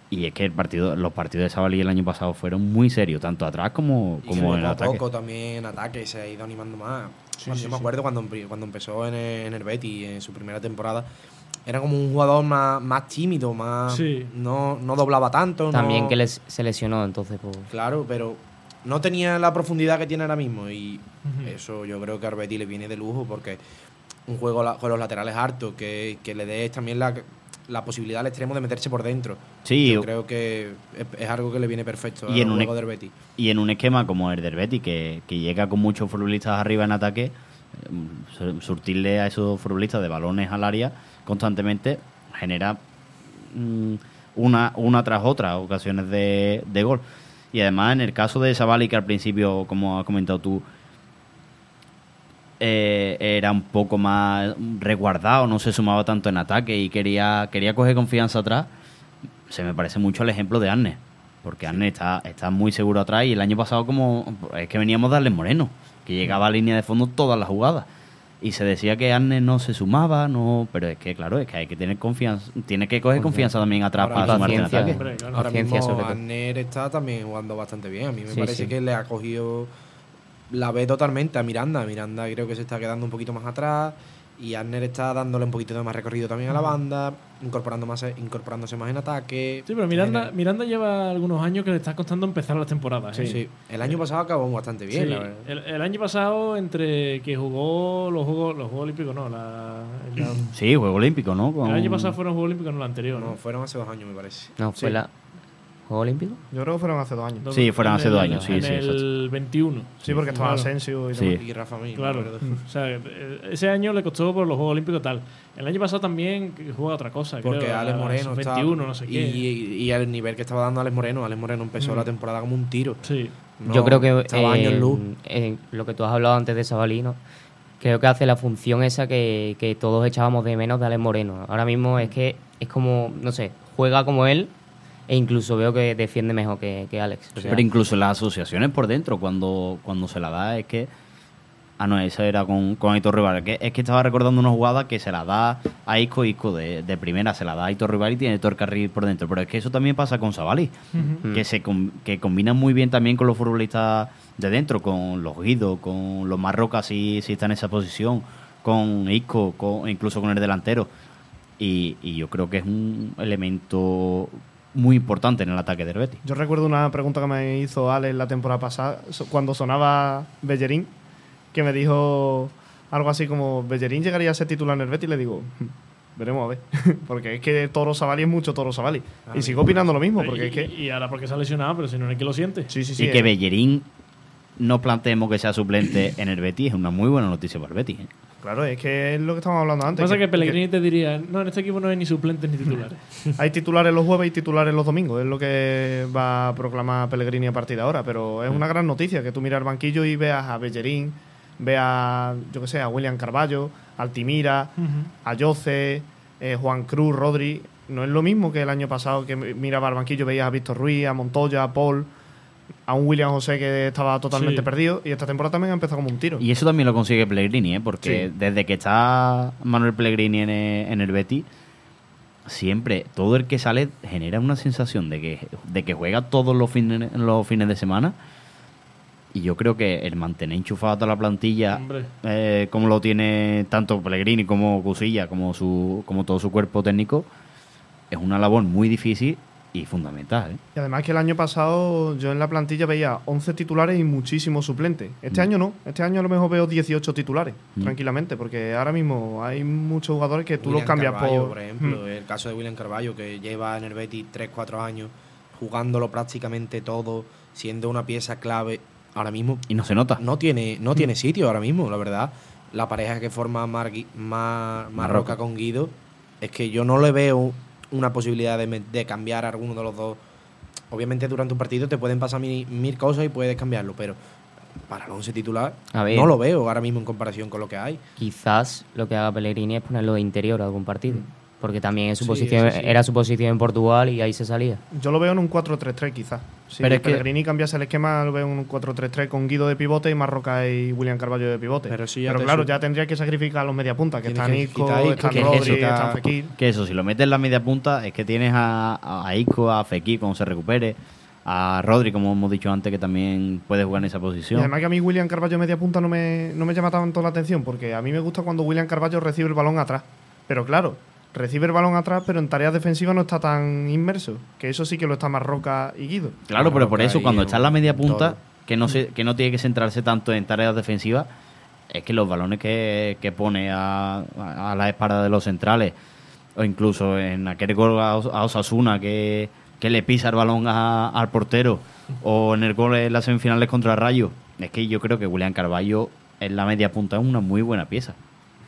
Y es que el partido, los partidos de Sabalí el año pasado fueron muy serios, tanto atrás como, Y como en ataque. poco también en ataque se ha ido animando más. Bueno, sí, yo me sí. acuerdo cuando, cuando empezó en el, en el Betis, en su primera temporada, era como un jugador más, más tímido, más Sí. no, no doblaba tanto. También no- que les, se lesionó, entonces pues... Claro, pero no tenía la profundidad que tiene ahora mismo. Y eso yo creo que a Arbeti le viene de lujo porque un juego la- con los laterales hartos, que, que le dé también la, la posibilidad al extremo de meterse por dentro. Sí, Yo creo que es, es algo que le viene perfecto Y al en un juego e- de Arbeti. Y en un esquema como el del Betis, que, que llega con muchos futbolistas arriba en ataque, eh, sur- surtirle a esos futbolistas de balones al área constantemente genera mm, una, una tras otra ocasiones de, de gol. Y además, en el caso de Savali, que al principio, como has comentado tú, eh, era un poco más resguardado, no se sumaba tanto en ataque y quería, quería coger confianza atrás, se me parece mucho al ejemplo de Arne. Porque Arne está, está muy seguro atrás y el año pasado como es que veníamos de Arles Moreno, que llegaba a línea de fondo todas las jugadas. Y se decía que Arne no se sumaba, no, pero es que claro, es que hay que tener confianza, tiene que coger confianza también atrás Ahora para sumarse en ataque. Hombre, claro. Ahora mismo sobre. Arner está también jugando bastante bien. A mí me Sí, parece sí. que le ha cogido la ve totalmente a Miranda. Miranda creo que se está quedando un poquito más atrás y Arner está dándole un poquito de más recorrido también a la banda, incorporando más, incorporándose más en ataque. Sí, pero Miranda, En Miranda lleva algunos años que le está costando empezar las temporadas. el- ¿eh? sí. El año pasado acabó bastante bien, Sí, la verdad. el, el año pasado, entre que jugó los Juegos, los juegos Olímpicos, no, la, la- Sí, Juego Olímpico, ¿no? Con- el año pasado fueron Juegos Olímpicos, no el anterior. No, ¿no? fueron hace dos años, me parece. No, fue Sí. la... ¿Juego Olímpico? Yo creo que fueron hace dos años. Sí, fueron en hace el- dos años, sí, en sí, el 21. Sí, porque estaba Claro. Asensio y Sí. demás. Y Rafa Mir, Claro. O sea, ese año le costó por los Juegos Olímpicos tal. El año pasado también juega otra cosa. Porque creo, Alex Moreno sus está- 21, no sé y, qué. y, y al nivel que estaba dando Alex Moreno, Alex Moreno empezó Mm. la temporada como un tiro. Sí. No, Yo creo que eh, luz. eh, lo que tú has hablado antes de Sabalino, creo que hace la función esa que, que todos echábamos de menos de Alex Moreno. Ahora mismo es que es como, no sé, juega como él e incluso veo que defiende mejor que, que Alex. O sea, Pero incluso las asociaciones por dentro, cuando, cuando se la da, es que. Ah, no, esa era con, con Aitor Rival. Es que, es que estaba recordando una jugada que se la da a Isco Isco de, de primera, se la da a Aitor Rival y tiene todo el carril por dentro. Pero es que eso también pasa con Savali, que se com- que combinan muy bien también con los futbolistas de dentro, con los Guido, con los Marrocas si, si está en esa posición, con Isco, con, incluso con el delantero. Y, y yo creo que es un elemento muy importante en el ataque del Betis. Yo recuerdo una pregunta que me hizo Ale la temporada pasada, cuando sonaba Bellerín, que me dijo algo así como, ¿Bellerín llegaría a ser titular en el Betis? Y le digo, "Hmm, veremos a ver. porque es que Toro Savali es mucho Toro Savali. y sigo opinando lo mismo, porque y, es que... y ahora porque se ha lesionado, pero si no es que lo siente. Sí, sí, sí. y que eh, Bellerín no planteemos que sea suplente en el Betis es una muy buena noticia para el Betis. ¿eh? Claro, es que es lo que estábamos hablando antes. Pasa que, que- Pellegrini te diría, no, en este equipo no hay ni suplentes ni titulares. Hay titulares los jueves y titulares los domingos, es lo que va a proclamar Pellegrini a partir de ahora, pero es una gran noticia que tú miras el banquillo y veas a Bellerín, veas, yo que sé, a William Carballo, Altimira, a Yoce, eh, Juan Cruz, Rodri. No es lo mismo que el año pasado que miraba al banquillo, veías a Víctor Ruiz, a Montoya, a Paul, a un William José que estaba totalmente Sí. perdido y esta temporada también ha empezado como un tiro. Y eso también lo consigue Pellegrini, ¿eh? porque Sí. desde que está Manuel Pellegrini en el, en el Betis, siempre todo el que sale genera una sensación de que, de que juega todos los fines, los fines de semana. Y yo creo que el mantener enchufado a toda la plantilla, eh, como lo tiene tanto Pellegrini como Cusilla, como, su, como todo su cuerpo técnico, es una labor muy difícil y fundamental. ¿eh? Y además que el año pasado yo en la plantilla veía 11 titulares y muchísimos suplentes. Este año no. Este año a lo mejor veo 18 titulares, Mm. tranquilamente, porque ahora mismo hay muchos jugadores que tú William los cambias Carballo, por... por ejemplo, Mm. el caso de William Carballo, que lleva en el Betis 3-4 años jugándolo prácticamente todo, siendo una pieza clave. Ahora mismo Y no se nota. no tiene, no tiene sitio ahora mismo, la verdad. La pareja que forma Margui- Ma- Marroca con Guido es que yo no le veo una posibilidad de, de cambiar a alguno de los dos. Obviamente durante un partido te pueden pasar mil, mil cosas y puedes cambiarlo, pero para el once titular A ver. no lo veo ahora mismo en comparación con lo que hay. quizás lo que haga Pellegrini es ponerlo de interior a algún partido. Porque también es su Sí, posición, sí, sí. era su posición en Portugal y ahí se salía. Yo lo veo en un 4-3-3 quizás. Si Pero es que- Pellegrini cambiase el esquema, lo veo en un 4-3-3 con Guido de pivote y Marroca y William Carballo de pivote. Pero sí, ya te claro, su- ya tendría que sacrificar a los media punta, que Tienes están que Isco, están que es Rodri, eso, están Fekir. Que eso, si lo metes en la media punta, es que tienes a, a, a Isco, a Fekir, cuando se recupere, a Rodri, como hemos dicho antes, que también puede jugar en esa Y posición. además que a mí William Carballo media punta no me, no me llama tanto la atención, porque a mí me gusta cuando William Carballo recibe el balón atrás. Pero claro, recibe el balón atrás, pero en tareas defensivas no está tan inmerso. Que eso sí que lo está Marroca y Guido. Claro, pero por eso, cuando está en la media todo. punta, que no, se, que no tiene que centrarse tanto en tareas defensivas, es que los balones que, que pone a, a la espalda de los centrales, o incluso en aquel gol a, Os- a Osasuna que, que le pisa el balón a- al portero, o en el gol en las semifinales contra Rayo, es que yo creo que William Carballo en la media punta es una muy buena pieza.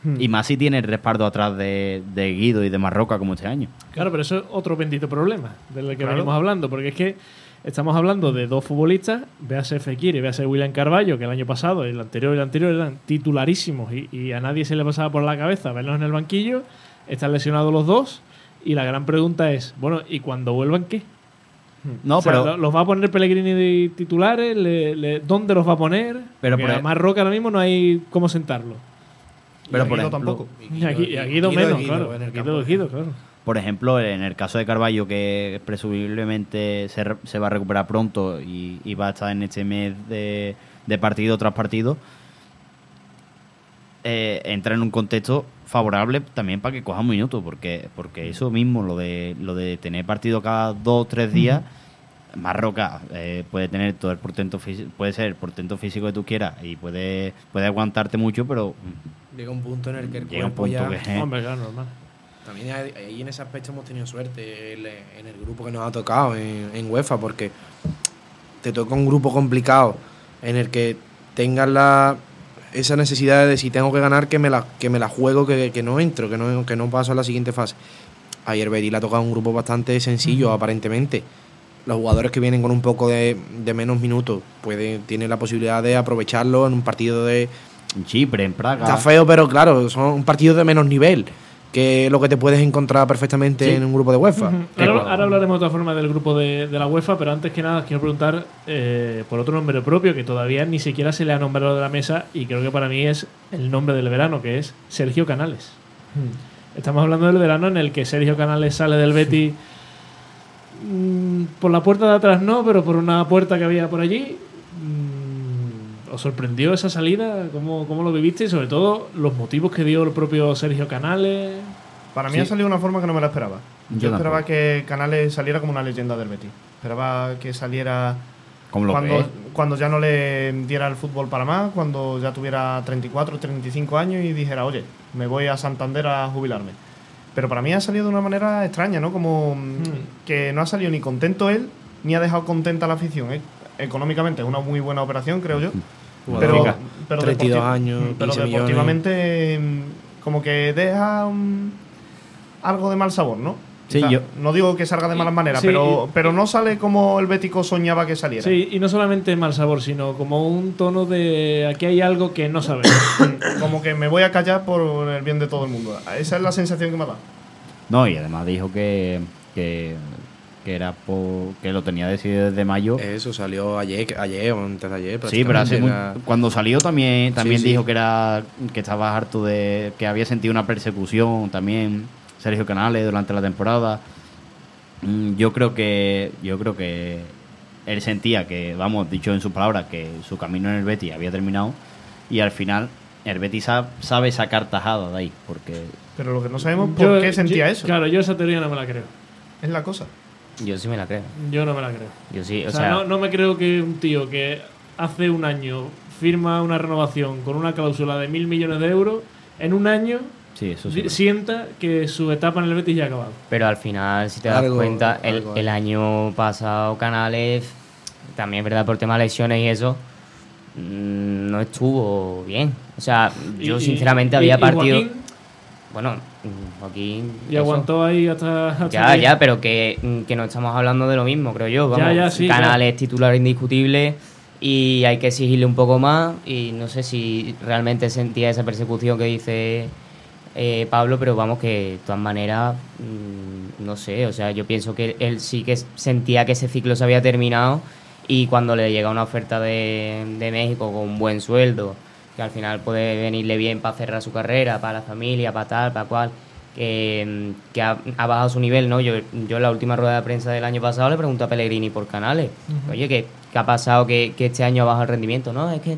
Hmm. Y más si tiene el respaldo atrás de, de Guido y de Marroca como este año. Claro, pero eso es otro bendito problema del que Claro. venimos hablando, porque es que estamos hablando de dos futbolistas, véase Fekir y véase William Carballo, que el año pasado, el anterior y el anterior eran titularísimos y, y a nadie se le pasaba por la cabeza verlos en el banquillo, están lesionados los dos y la gran pregunta es, bueno, ¿y cuando vuelvan qué? No, O sea, pero ¿lo- ¿Los va a poner Pellegrini de titulares? ¿Le- le- ¿Dónde los va a poner? Pero por- además Roca ahora mismo no hay cómo sentarlo. Pero y por Guido ejemplo- tampoco. Y a, Gui- y a Guido, menos, Guido claro. en el Guido claro. Por ejemplo, en el caso de Carballo, que presumiblemente se, se va a recuperar pronto y, y va a estar en este mes de, de partido tras partido, eh, entra en un contexto favorable también para que coja minutos, porque, porque eso mismo, lo de, lo de tener partido cada dos o tres días, Marroca eh, puede tener todo el portento físico, puede ser el portento físico que tú quieras y puede, puede aguantarte mucho, pero Llega un punto en el que el llega un cuerpo punto ya... que... Hombre, claro, normal. También ahí en ese aspecto hemos tenido suerte en el grupo que nos ha tocado en, en UEFA, porque te toca un grupo complicado en el que tengas la, esa necesidad de si tengo que ganar, que me la, que me la juego, que, que no entro, que no, que no paso a la siguiente fase. Ayer Betis le ha tocado un grupo bastante sencillo, aparentemente. Los jugadores que vienen con un poco de, de menos minutos pueden, tienen la posibilidad de aprovecharlo en un partido de, En Chipre, en Praga. Está feo, pero claro, son un partido de menos nivel, que lo que te puedes encontrar perfectamente Sí. en un grupo de UEFA. Ahora, hablaremos de otra forma del grupo de, de la UEFA, pero antes que nada quiero preguntar eh, por otro nombre propio que todavía ni siquiera se le ha nombrado de la mesa y creo que para mí es el nombre del verano, que es Sergio Canales. Estamos hablando del verano en el que Sergio Canales sale del Betis mm, por la puerta de atrás no, pero por una puerta que había por allí. ¿Os sorprendió esa salida? ¿Cómo, ¿Cómo lo viviste? Y sobre todo los motivos que dio el propio Sergio Canales. Para mí Sí. ha salido de una forma que no me la esperaba. Yo, Yo esperaba tampoco. que Canales saliera como una leyenda del Betis. Esperaba que saliera Como lo que cuando, ya no le diera el fútbol para más, cuando ya tuviera 34, 35 años y dijera, oye, me voy a Santander a jubilarme. Pero para mí ha salido de una manera extraña, ¿no? Como mm, que no ha salido ni contento él, ni ha dejado contenta la afición. ¿eh? Económicamente es una muy buena operación, creo yo. Pero, pero 32 deporti- años, pero 15 millones. deportivamente mm, como que deja algo de mal sabor, ¿no? Sí, yo- No digo que salga de malas maneras, Sí, pero, pero no sale como el Bético soñaba que saliera. Sí, y no solamente mal sabor, sino como un tono de aquí hay algo que no sabemos. Como que me voy a callar por el bien de todo el mundo. Esa es la sensación que me da. No, y además dijo que, que, que era por, que lo tenía decidido desde mayo. Eso salió ayer, ayer o antes de ayer. sí, pero hace muy- cuando salió también también Sí, sí. dijo que era que estaba harto de que había sentido una persecución también Sergio Canales durante la temporada. Mm, Yo creo que yo creo que él sentía que, vamos, dicho en sus palabras, que su camino en el Betis había terminado y al final el Betis sa- sabe sacar tajada de ahí, porque Pero lo que no sabemos por Yo- qué sentía yo- eso. Claro, yo esa teoría no me la creo. Es la cosa. Yo sí me la creo. Yo no me la creo. Yo sí, O, o, sea, sea, no, no me creo que un tío que hace un año firma una renovación con una cláusula de mil millones de euros, en un año sí, eso sí. di- sienta que su etapa en el Betis ya ha acabado. pero al final, si te das Algo- cuenta, el, algo el año pasado Canales, también es verdad por tema de lesiones y eso, mm, no estuvo bien. O sea, yo Y- sinceramente y- había y partido... Joaquín, Bueno, mm, Joaquín... y eso. aguantó ahí hasta. hasta Ya, ya, pero que, mm, que no estamos hablando de lo mismo, creo yo. Vamos, Ya, ya, sí, Canales es titular indiscutible y hay que exigirle un poco más. Y no sé si realmente sentía esa persecución que dice eh, Pablo, pero vamos que de todas maneras, mm, no sé, o sea, yo pienso que él sí que sentía que ese ciclo se había terminado y cuando le llega una oferta de, de México con un buen sueldo, que al final puede venirle bien para cerrar su carrera, para la familia, para tal, para cual, que, que ha, ha bajado su nivel, ¿no? Yo, yo en la última rueda de prensa del año pasado le pregunté a Pellegrini por canales, oye, ¿qué, qué ha pasado que, que este año ha bajado el rendimiento? No, es que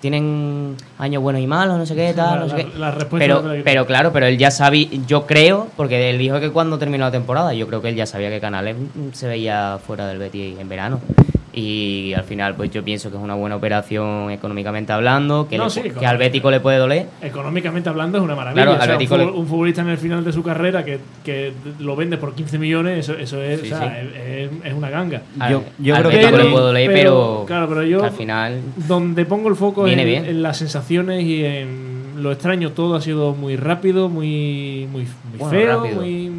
tienen años buenos y malos, no sé qué, tal, La- no sé qué. la pero, pero claro, pero él ya sabía, yo creo, porque él dijo que cuando terminó la temporada, yo creo que él ya sabía que Canales se veía fuera del Betis en verano. Y al final, pues yo pienso que es una buena operación económicamente hablando, que, No, le sí, que al Bético le puede doler. Económicamente hablando es una maravilla. Claro, O sea, un, le- futbolista en el final de su carrera que, que lo vende por 15 millones, eso, eso es, Sí, o sea, sí. es, una ganga. Al, Yo- yo al creo que Bético le también- puede doler, pero- pero, claro, pero yo- que al final... Donde pongo el foco Viene en, bien. en las sensaciones y en lo extraño. Todo ha sido muy rápido, muy, muy, muy Bueno, feo, rápido. muy...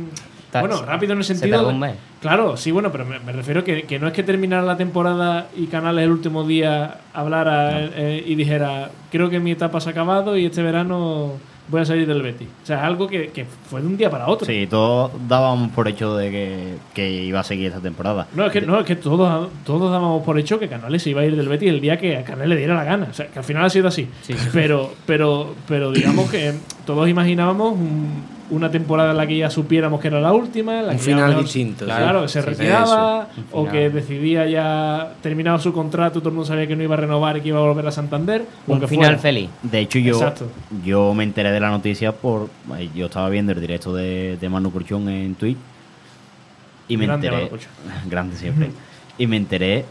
Bueno, rápido en el se sentido... un mes. Claro, sí, bueno, pero me, me refiero que, que no es que terminara la temporada y Canales el último día hablara eh, y dijera, creo que mi etapa se ha acabado y este verano voy a salir del Betis. O sea, es algo que, que fue de un día para otro. Sí, todos dábamos por hecho de que, que iba a seguir esta temporada. No, es que, no, es que todos, todos dábamos por hecho que Canales se iba a ir del Betis el día que a Canales le diera la gana. O sea, que al final ha sido así. Sí, sí. Pero, pero, pero digamos que todos imaginábamos un- una temporada en la que ya supiéramos que era la última. en la Un que final mejor- distinto, Claro, sí. que se retiraba o que decidía ya terminado su contrato, todo el mundo sabía que no iba a renovar y que iba a volver a Santander. Un que final fuera. feliz. De hecho, yo, Exacto. yo me enteré de la noticia por. Yo estaba viendo el directo de, de Manu Curchón en Twitch. Y me Grande enteré. Grande siempre. y me enteré.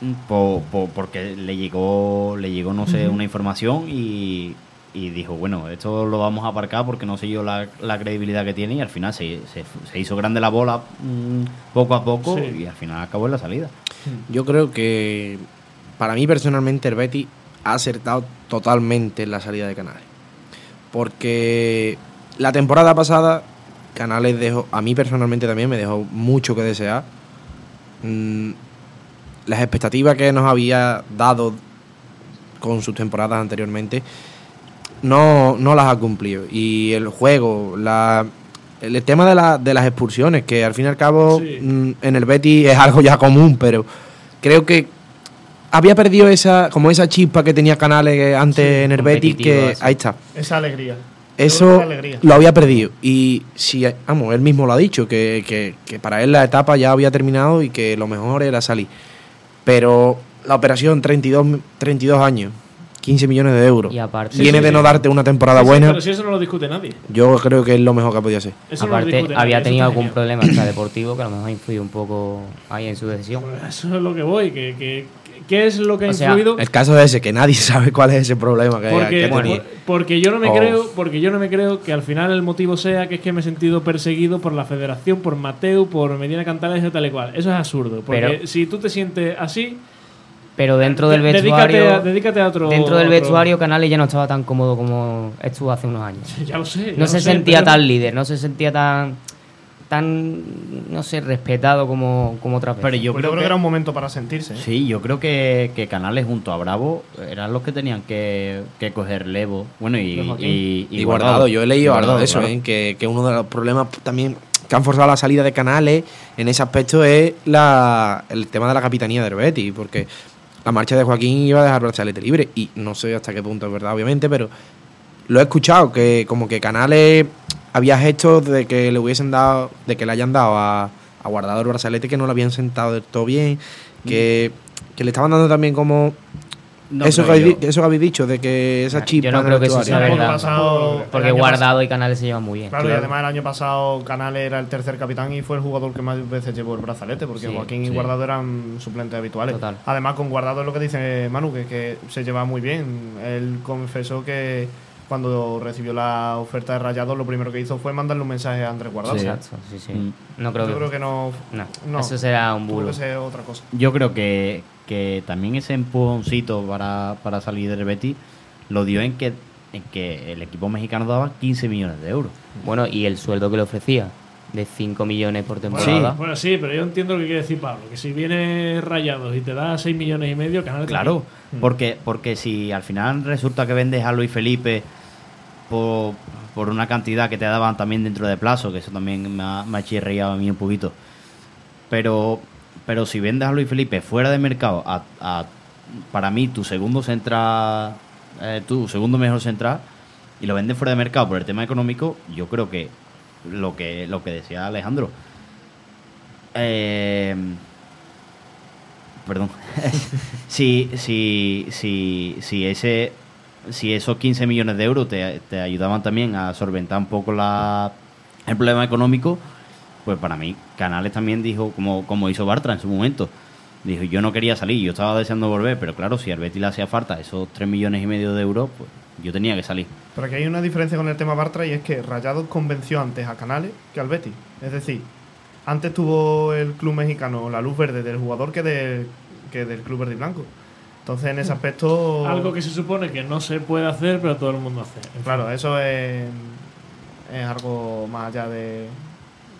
mm, po- po- porque le llegó, le llegó, no sé, una información y, y dijo, bueno, esto lo vamos a aparcar porque no sé yo la, la credibilidad que tiene y al final se, se- se hizo grande la bola mm, poco a poco Sí. y al final acabó en la salida. Yo creo que para mí personalmente el Betis ha acertado totalmente en la salida de Canales. Porque la temporada pasada Canales dejó, a mí personalmente también me dejó mucho que desear. Mm, las expectativas que nos había dado con sus temporadas anteriormente no, no las ha cumplido. Y el juego, la, el tema de, la- de las expulsiones, que al fin y al cabo Sí. mm, en el Betis es algo ya común, pero creo que había perdido esa como esa chispa que tenía Canales antes Sí, en el Betis, que ahí está. Esa alegría. Eso alegría. lo había perdido. Y si, vamos, él mismo lo ha dicho, que, que- que para él la etapa ya había terminado y que lo mejor era salir. Pero la operación, 32, mi- 32 años, 15 millones de euros. Y aparte- Viene Sí, sí, de sí. no darte una temporada Sí, sí, buena. Pero si eso no lo discute nadie. Yo creo que es lo mejor que ha podido hacer. Eso no lo Aparte, discute había tenido algún genial. problema extra deportivo que a lo mejor ha influido un poco ahí en su decisión. Pues eso es lo que voy. Que, que- ¿Qué es lo que ha O sea, influido? El caso es ese, que nadie sabe cuál es ese problema que, Porque, que bueno, tenía. por- porque yo no me Oh. creo, porque yo no me creo que al final el motivo sea que es que me he sentido perseguido por la Federación, por Mateu, por Medina Cantales y tal y cual. Eso es absurdo. Porque Pero- si tú te sientes así, Pero dentro del de- vestuario, dedícate a, dedícate a otro. dentro del otro- vestuario Canales ya no estaba tan cómodo como estuvo hace unos años. Ya lo sé. ya No lo se sé, sentía pero- tan líder, no se sentía tan tan no sé, respetado como, como otras veces. Pero yo Pues creo, yo creo que, que era un momento para sentirse. ¿eh? Sí, yo creo que, que Canales junto a Bravo eran los que tenían que, que coger Levo. Bueno, y, y, Y, guardado, yo he leído de eso, claro. ¿eh? que, que uno de los problemas también que han forzado la salida de Canales en ese aspecto es la, el tema de la capitanía del Betis, porque la marcha de Joaquín iba a dejar Brazalete libre y no sé hasta qué punto es verdad, obviamente, pero lo he escuchado, que como que Canales había gestos de que le hubiesen dado, de que le hayan dado a, a Guardado el brazalete que no lo habían sentado del todo bien, que, que le estaban dando también como No, eso, que yo- eso que habéis dicho, de que esa Yo chispa no en el creo que eso sea El año verdad. pasado- Porque Guardado y Canales se llevan muy bien. Claro, y además el año pasado Canales era el tercer capitán y fue el jugador que más veces llevó el brazalete, porque Sí, Joaquín y. Guardado eran suplentes habituales. Total. Además, con Guardado es lo que dice Manu, que, que se lleva muy bien. Él confesó que cuando recibió la oferta de Rayados, lo primero que hizo fue mandarle un mensaje a Andrés Guardado. Sí. Exacto, sí, sí. Mm. No creo Yo que, creo que no. no, no. eso será un Creo bulo. que sea otra cosa. Yo creo que, que también ese empujoncito para, para salir del Betis lo dio en que, en que el equipo mexicano daba 15 millones de euros. Bueno, y el sueldo que le ofrecía de 5 millones por temporada. bueno, sí, pero yo entiendo lo que quiere decir Pablo. Que si viene rayados y te da 6 millones y medio, Canales te Claro, quita. porque, porque si al final resulta que vendes a Luis Felipe por, por una cantidad que te daban también dentro de plazo, que eso también me ha, me ha chirriado a mí un poquito. Pero, pero si vendes a Luis Felipe fuera de mercado, a, a- para mí tu segundo central, eh, tu segundo mejor central, y lo vendes fuera de mercado por el tema económico, yo creo que lo que, lo que decía Alejandro. Eh, perdón. si, si, si, si ese si esos 15 millones de euros te, ayudaban también a solventar un poco la, el problema económico, pues para mí Canales también dijo, como, como hizo Bartra en su momento, dijo yo no quería salir, yo estaba deseando volver, pero claro, si al Betis le hacía falta esos 3 millones y medio de euros, pues yo tenía que salir. Pero aquí hay una diferencia con el tema Bartra y es que Rayados convenció antes a Canales que al Betis. Es decir, antes tuvo el club mexicano la luz verde del jugador que, del que del club verde y blanco. Entonces, en ese aspecto. Algo que se supone que no se puede hacer, pero todo el mundo hace. En fin. Claro, eso es, es algo más allá de,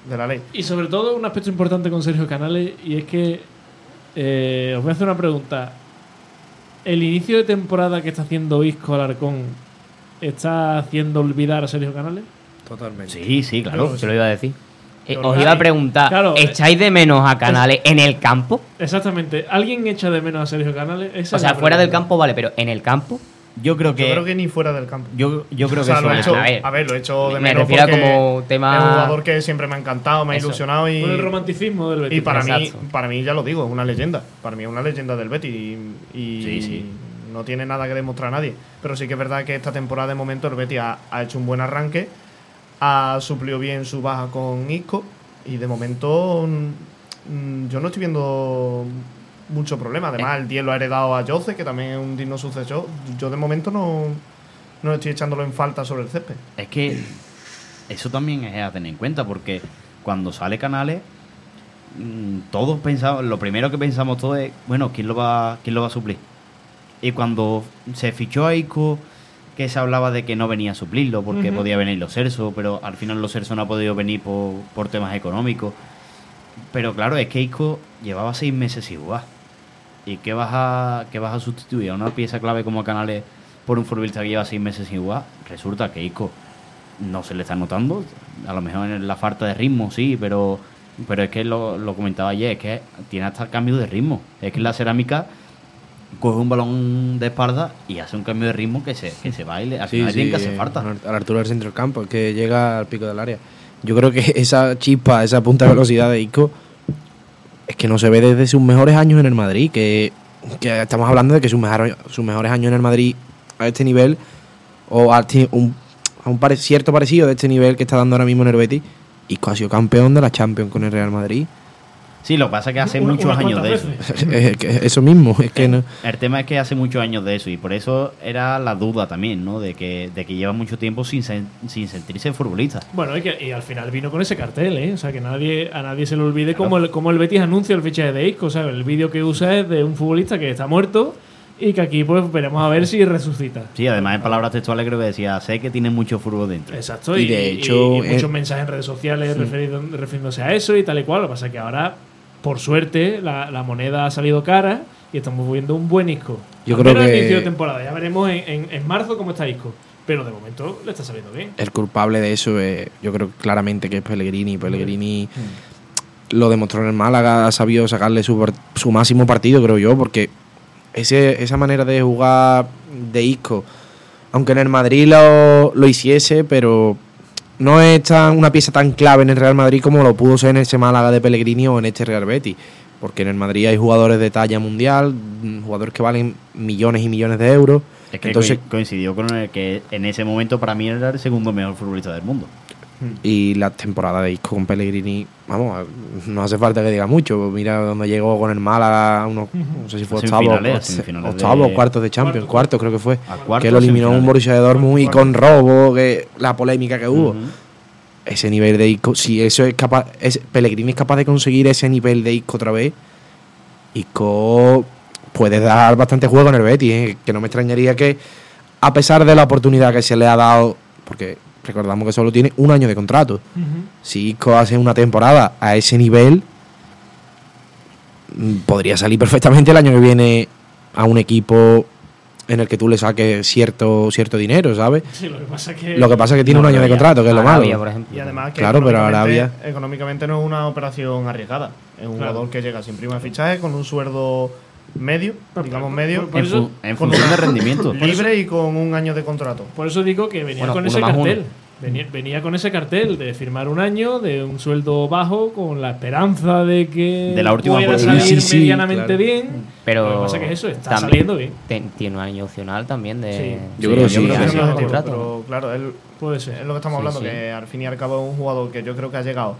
de la ley. Y sobre todo un aspecto importante con Sergio Canales y es que eh, os voy a hacer una pregunta. ¿El inicio de temporada que está haciendo Isco Alarcón está haciendo olvidar a Sergio Canales? Totalmente. Sí, sí, claro. Se lo iba a decir. Eh, os iba a preguntar, claro, eh, ¿echáis de menos a Canales en el campo? Exactamente. ¿Alguien echa de menos a Sergio Canales? Esa O sea, fuera del campo, vale, pero en el campo. Yo creo que, Yo creo que ni fuera del campo. yo, yo creo O que sea, lo he eso- hecho, a ver, a ver, lo he hecho de me menos refiero a porque como tema- Es un jugador que siempre me ha encantado, me ha Eso. ilusionado y. Con el romanticismo del Betis. Y para mí, para mí, ya lo digo, es una leyenda. Para mí es una leyenda del Betis y, y Sí, sí. no tiene nada que demostrar a nadie. Pero sí que es verdad que esta temporada de momento el Betis ha, ha hecho un buen arranque, ha suplido bien su baja con Isco y de momento yo no estoy viendo mucho problema. Además, el 10 lo ha heredado a Jose, que también es un digno sucesor. Yo de momento no, no estoy echándolo en falta sobre el césped. Es que eso también es a tener en cuenta, porque cuando sale Canales, mm, todos pensamos, lo primero que pensamos todos es, bueno, ¿quién lo va, quién lo va a suplir? Y cuando se fichó a Isco, que se hablaba de que no venía a suplirlo, porque podía venir los Cerso, pero al final los Cerso no ha podido venir por, por temas económicos. Pero claro, es que Isco llevaba seis meses sin jugar. ¿Y qué vas a, qué vas a sustituir a una pieza clave como Canales por un futbolista que lleva seis meses sin jugar? Resulta que Isco no se le está notando. A lo mejor en la falta de ritmo, sí, pero, pero es que lo, lo comentaba ayer, es que tiene hasta cambio de ritmo. Es que la cerámica coge un balón de espalda y hace un cambio de ritmo que se, que se baile. Al Sí, final sí, tiene que hacer falta. A la altura del centro del campo, que llega al pico del área. Yo creo que esa chispa, esa punta de velocidad de Isco es que no se ve desde sus mejores años en el Madrid. Que, estamos hablando de que sus, mejor- sus mejores años en el Madrid a este nivel, o a, un, cierto parecido de este nivel que está dando ahora mismo en el Isco ha sido campeón de la Champions con el Real Madrid. Sí, lo que pasa es que hace Una- muchos años de eso. eso mismo, es que no. El tema es que hace muchos años de eso y por eso era la duda también, ¿no? De que, de que lleva mucho tiempo sin, sen- sin sentirse futbolista. Bueno, y, que, y al final vino con ese cartel, ¿eh? O sea, que nadie, a nadie se le olvide cómo, el, cómo el Betis anuncia el fichaje de Isco. O sea, el vídeo que usa es de un futbolista que está muerto y que aquí pues veremos a ver si resucita. Sí, además en palabras textuales creo que decía, sé que tiene mucho fútbol dentro. Exacto, Y y, de hecho, y muchos eh, mensajes en redes sociales referido- refiriéndose a eso y tal y cual. Lo que pasa es que ahora, por suerte, la, la moneda ha salido cara y estamos viendo un buen Isco. Yo Al creo que- inicio de temporada. Ya veremos en, en- en marzo cómo está Isco. Pero de momento le está saliendo bien. el culpable de eso es, yo creo claramente que es Pellegrini. Pellegrini lo demostró en el Málaga, ha sabido sacarle su, su máximo partido, creo yo, porque ese, esa manera de jugar de Isco, aunque en el Madrid lo, lo hiciese, pero no es tan, una pieza tan clave en el Real Madrid como lo pudo ser en ese Málaga de Pellegrini o en este Real Betis. Porque en el Madrid hay jugadores de talla mundial, mm, jugadores que valen millones y millones de euros. Es que Entonces- coi- coincidió con el que en ese momento para mí era el segundo mejor futbolista del mundo. Y la temporada de Isco con Pellegrini, vamos, no hace falta que diga mucho. Mira dónde llegó con el Málaga, unos, no sé si fue octavo, octavo de- o cuartos de Champions, Cuarto. cuarto creo que fue. Cuartos, que lo eliminó un. Borussia de Dortmund y con robo, que la polémica que hubo. Ese nivel de Isco, si eso es capaz, es, Pellegrini es capaz de conseguir ese nivel de Isco otra vez, Isco puede dar bastante juego en el Betis, ¿eh? que no me extrañaría que a pesar de la oportunidad que se le ha dado, porque recordamos que solo tiene un año de contrato, si Isco hace una temporada a ese nivel, mm, podría salir perfectamente el año que viene a un equipo en el que tú le saques cierto, cierto dinero, ¿sabes? Sí, lo que pasa que. Lo que pasa es que tiene No, un año de contrato, que es lo Arabia, malo. por ejemplo. Y además que Claro, pero económicamente- Arabia- económicamente no es una operación arriesgada. Es un Claro. jugador que llega sin prima de fichaje, con un sueldo medio, digamos medio, por En, eso- fu- en con función de rendimiento. libre y con un año de contrato. Por eso digo que venía Bueno, con ese cartel. Venía, venía con ese cartel de firmar un año, de un sueldo bajo, con la esperanza de que De la última pueda oportunidad. salir Sí, sí, medianamente claro. bien. Pero Lo que pasa es que eso está saliendo bien. tiene un año opcional también de. Sí. Yo creo que sí, Pero, claro, él- Puede es ser. lo que estamos Sí, hablando, sí. que al fin y al cabo es un jugador que yo creo que ha llegado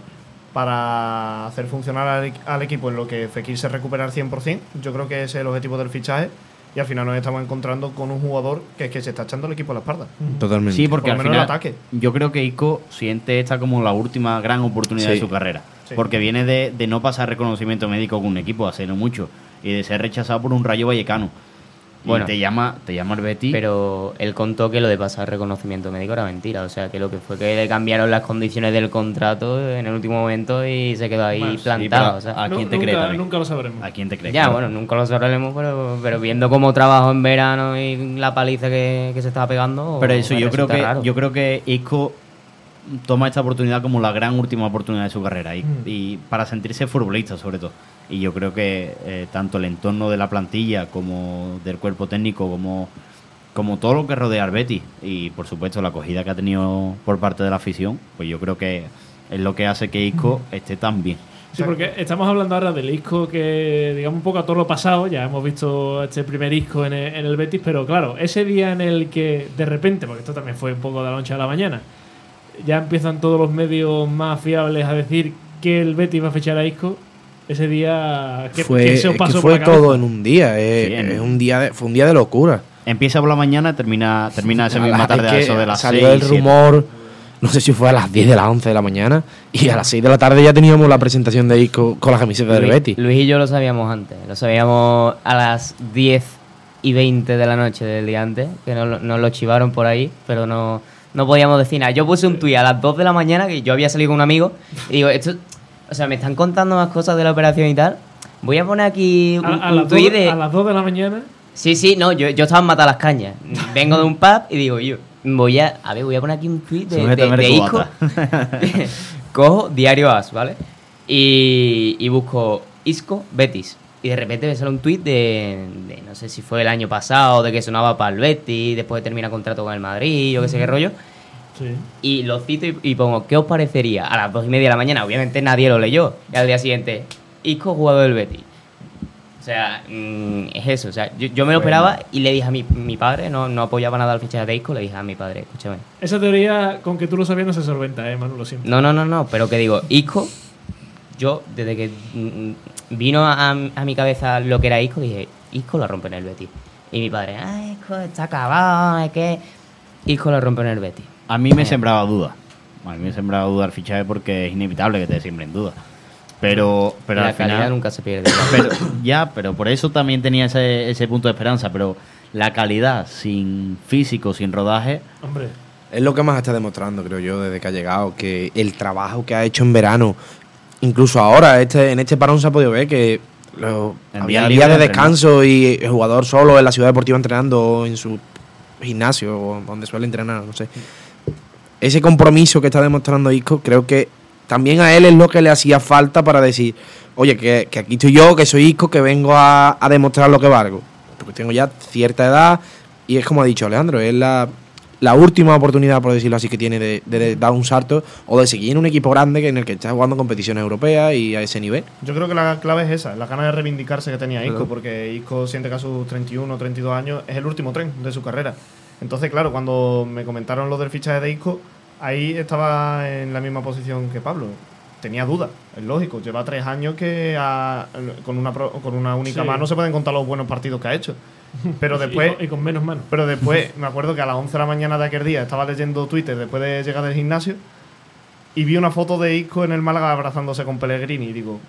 para hacer funcionar al, al equipo en lo que Fekir se recupera al 100%. Yo creo que ese es el objetivo del fichaje. Y al final nos estamos encontrando con un jugador que es que se está echando el equipo a la espalda. Totalmente. Sí, porque Por al menos el final ataque. yo creo que Isco siente esta como la última gran oportunidad de su carrera. Sí. Porque viene de, de no pasar reconocimiento médico con un equipo hace no mucho y de ser rechazado por un Rayo Vallecano. Bueno. y te llama, te llama el Betis. Pero él contó que lo de pasar reconocimiento médico era mentira. O sea, que lo que fue que le cambiaron las condiciones del contrato en el último momento y se quedó ahí Bueno, plantado. o sea. ¿A quién te nunca, también? Nunca lo sabremos. ¿A quién te crees? Ya, bueno, nunca lo sabremos, pero, pero viendo cómo trabajo en verano y la paliza que, que se estaba pegando. Pero eso yo creo que raro. yo creo que Isco toma esta oportunidad como la gran última oportunidad de su carrera y, Mm. y para sentirse futbolista sobre todo. Y yo creo que eh, tanto el entorno de la plantilla como del cuerpo técnico como como todo lo que rodea al Betis y por supuesto la acogida que ha tenido por parte de la afición, pues yo creo que es lo que hace que Isco esté tan bien. Sí, porque estamos hablando ahora del Isco que, digamos, un poco a todo lo pasado. Ya hemos visto este primer Isco en el, en el Betis, pero claro, ese día en el que de repente, porque esto también fue un poco de la noche a la mañana, ya empiezan todos los medios más fiables a decir que el Betis va a fechar a Isco. Ese día, ¿qué, fue, qué se os es pasó que por fue la todo en un día. eh, un día de- fue un día de locura. Empieza por la mañana, termina termina esa A misma la- tarde es a eso de las salió 6, el rumor, no sé si fue a las 10 de las 11 de la mañana, y a las 6 de la tarde ya teníamos la presentación de Isco con la camiseta del Luis, Betis. Luis y yo lo sabíamos antes. Lo sabíamos a las 10 y 20 de la noche del día antes, que nos, lo- nos lo chivaron por ahí, pero no, no podíamos decir nada. Yo puse un tuit a las 2 de la mañana, que yo había salido con un amigo, y digo, esto, o sea, me están contando más cosas de la operación y tal. Voy a poner aquí un, A, a un las tuit dos, de... a las 2 de la mañana. Sí, sí, no, yo, yo estaba en matar las cañas. Vengo de un pub y digo, yo, voy a, a ver, voy a poner aquí un tweet de, de, de Isco. Cojo Diario As, ¿vale? Y, y busco Isco Betis. Y de repente me sale un tweet de, de, no sé si fue el año pasado, de que sonaba para el Betis, después termina contrato con el Madrid, yo qué sé qué rollo. Sí. Y lo cito y, y pongo, ¿qué os parecería? A las dos y media de la mañana, obviamente nadie lo leyó. Y al día siguiente, Isco jugador del Betis. O sea, mm, es eso. O sea, yo, yo me lo esperaba y le dije a mi, mi padre, no, no apoyaba nada al fichaje de Isco, le dije a mi padre, escúchame. Esa teoría, con que tú lo sabías, no se solventa, ¿eh, Manu? Lo siento. No, no, no, no, pero que digo, Isco, yo desde que mm, vino a, a mi cabeza lo que era Isco, dije, Isco lo rompe en el Betis. Y mi padre, ah, Isco está acabado, es que Isco lo rompe en el Betis. A mí me sembraba duda. A mí me sembraba duda el fichaje porque es inevitable que te siembren duda. Pero, pero la al calidad final. nunca se pierde. Pero, ya, pero por eso también tenía ese, ese punto de esperanza. Pero la calidad sin físico, sin rodaje, Hombre, Es lo que más está demostrando, creo yo, desde que ha llegado, que el trabajo que ha hecho en verano, incluso ahora, este, en este parón se ha podido ver que lo- había días de descanso y el jugador solo en la ciudad deportiva entrenando en su gimnasio o donde suele entrenar, no sé. Ese compromiso que está demostrando Isco, creo que también a él es lo que le hacía falta para decir, oye, que, que aquí estoy yo, que soy Isco, que vengo a, a demostrar lo que valgo. Porque tengo ya cierta edad y es como ha dicho Alejandro, es la, la última oportunidad, por decirlo así, que tiene de, de- de dar un salto o de seguir en un equipo grande que en el que está jugando competiciones europeas y a ese nivel. Yo creo que la clave es esa, la gana de reivindicarse que tenía Isco, porque Isco siente que a sus 31 o 32 años es el último tren de su carrera. Entonces, claro, cuando me comentaron lo del fichaje de Isco, ahí estaba en la misma posición que Pablo. Tenía dudas, es lógico. Lleva tres años que a- con, una, con una única Sí. mano se pueden contar los buenos partidos que ha hecho. Pero y después, con- y con menos manos. pero después, me acuerdo que a las 11 de la mañana de aquel día estaba leyendo Twitter después de llegar del gimnasio y vi una foto de Isco en el Málaga abrazándose con Pellegrini y digo,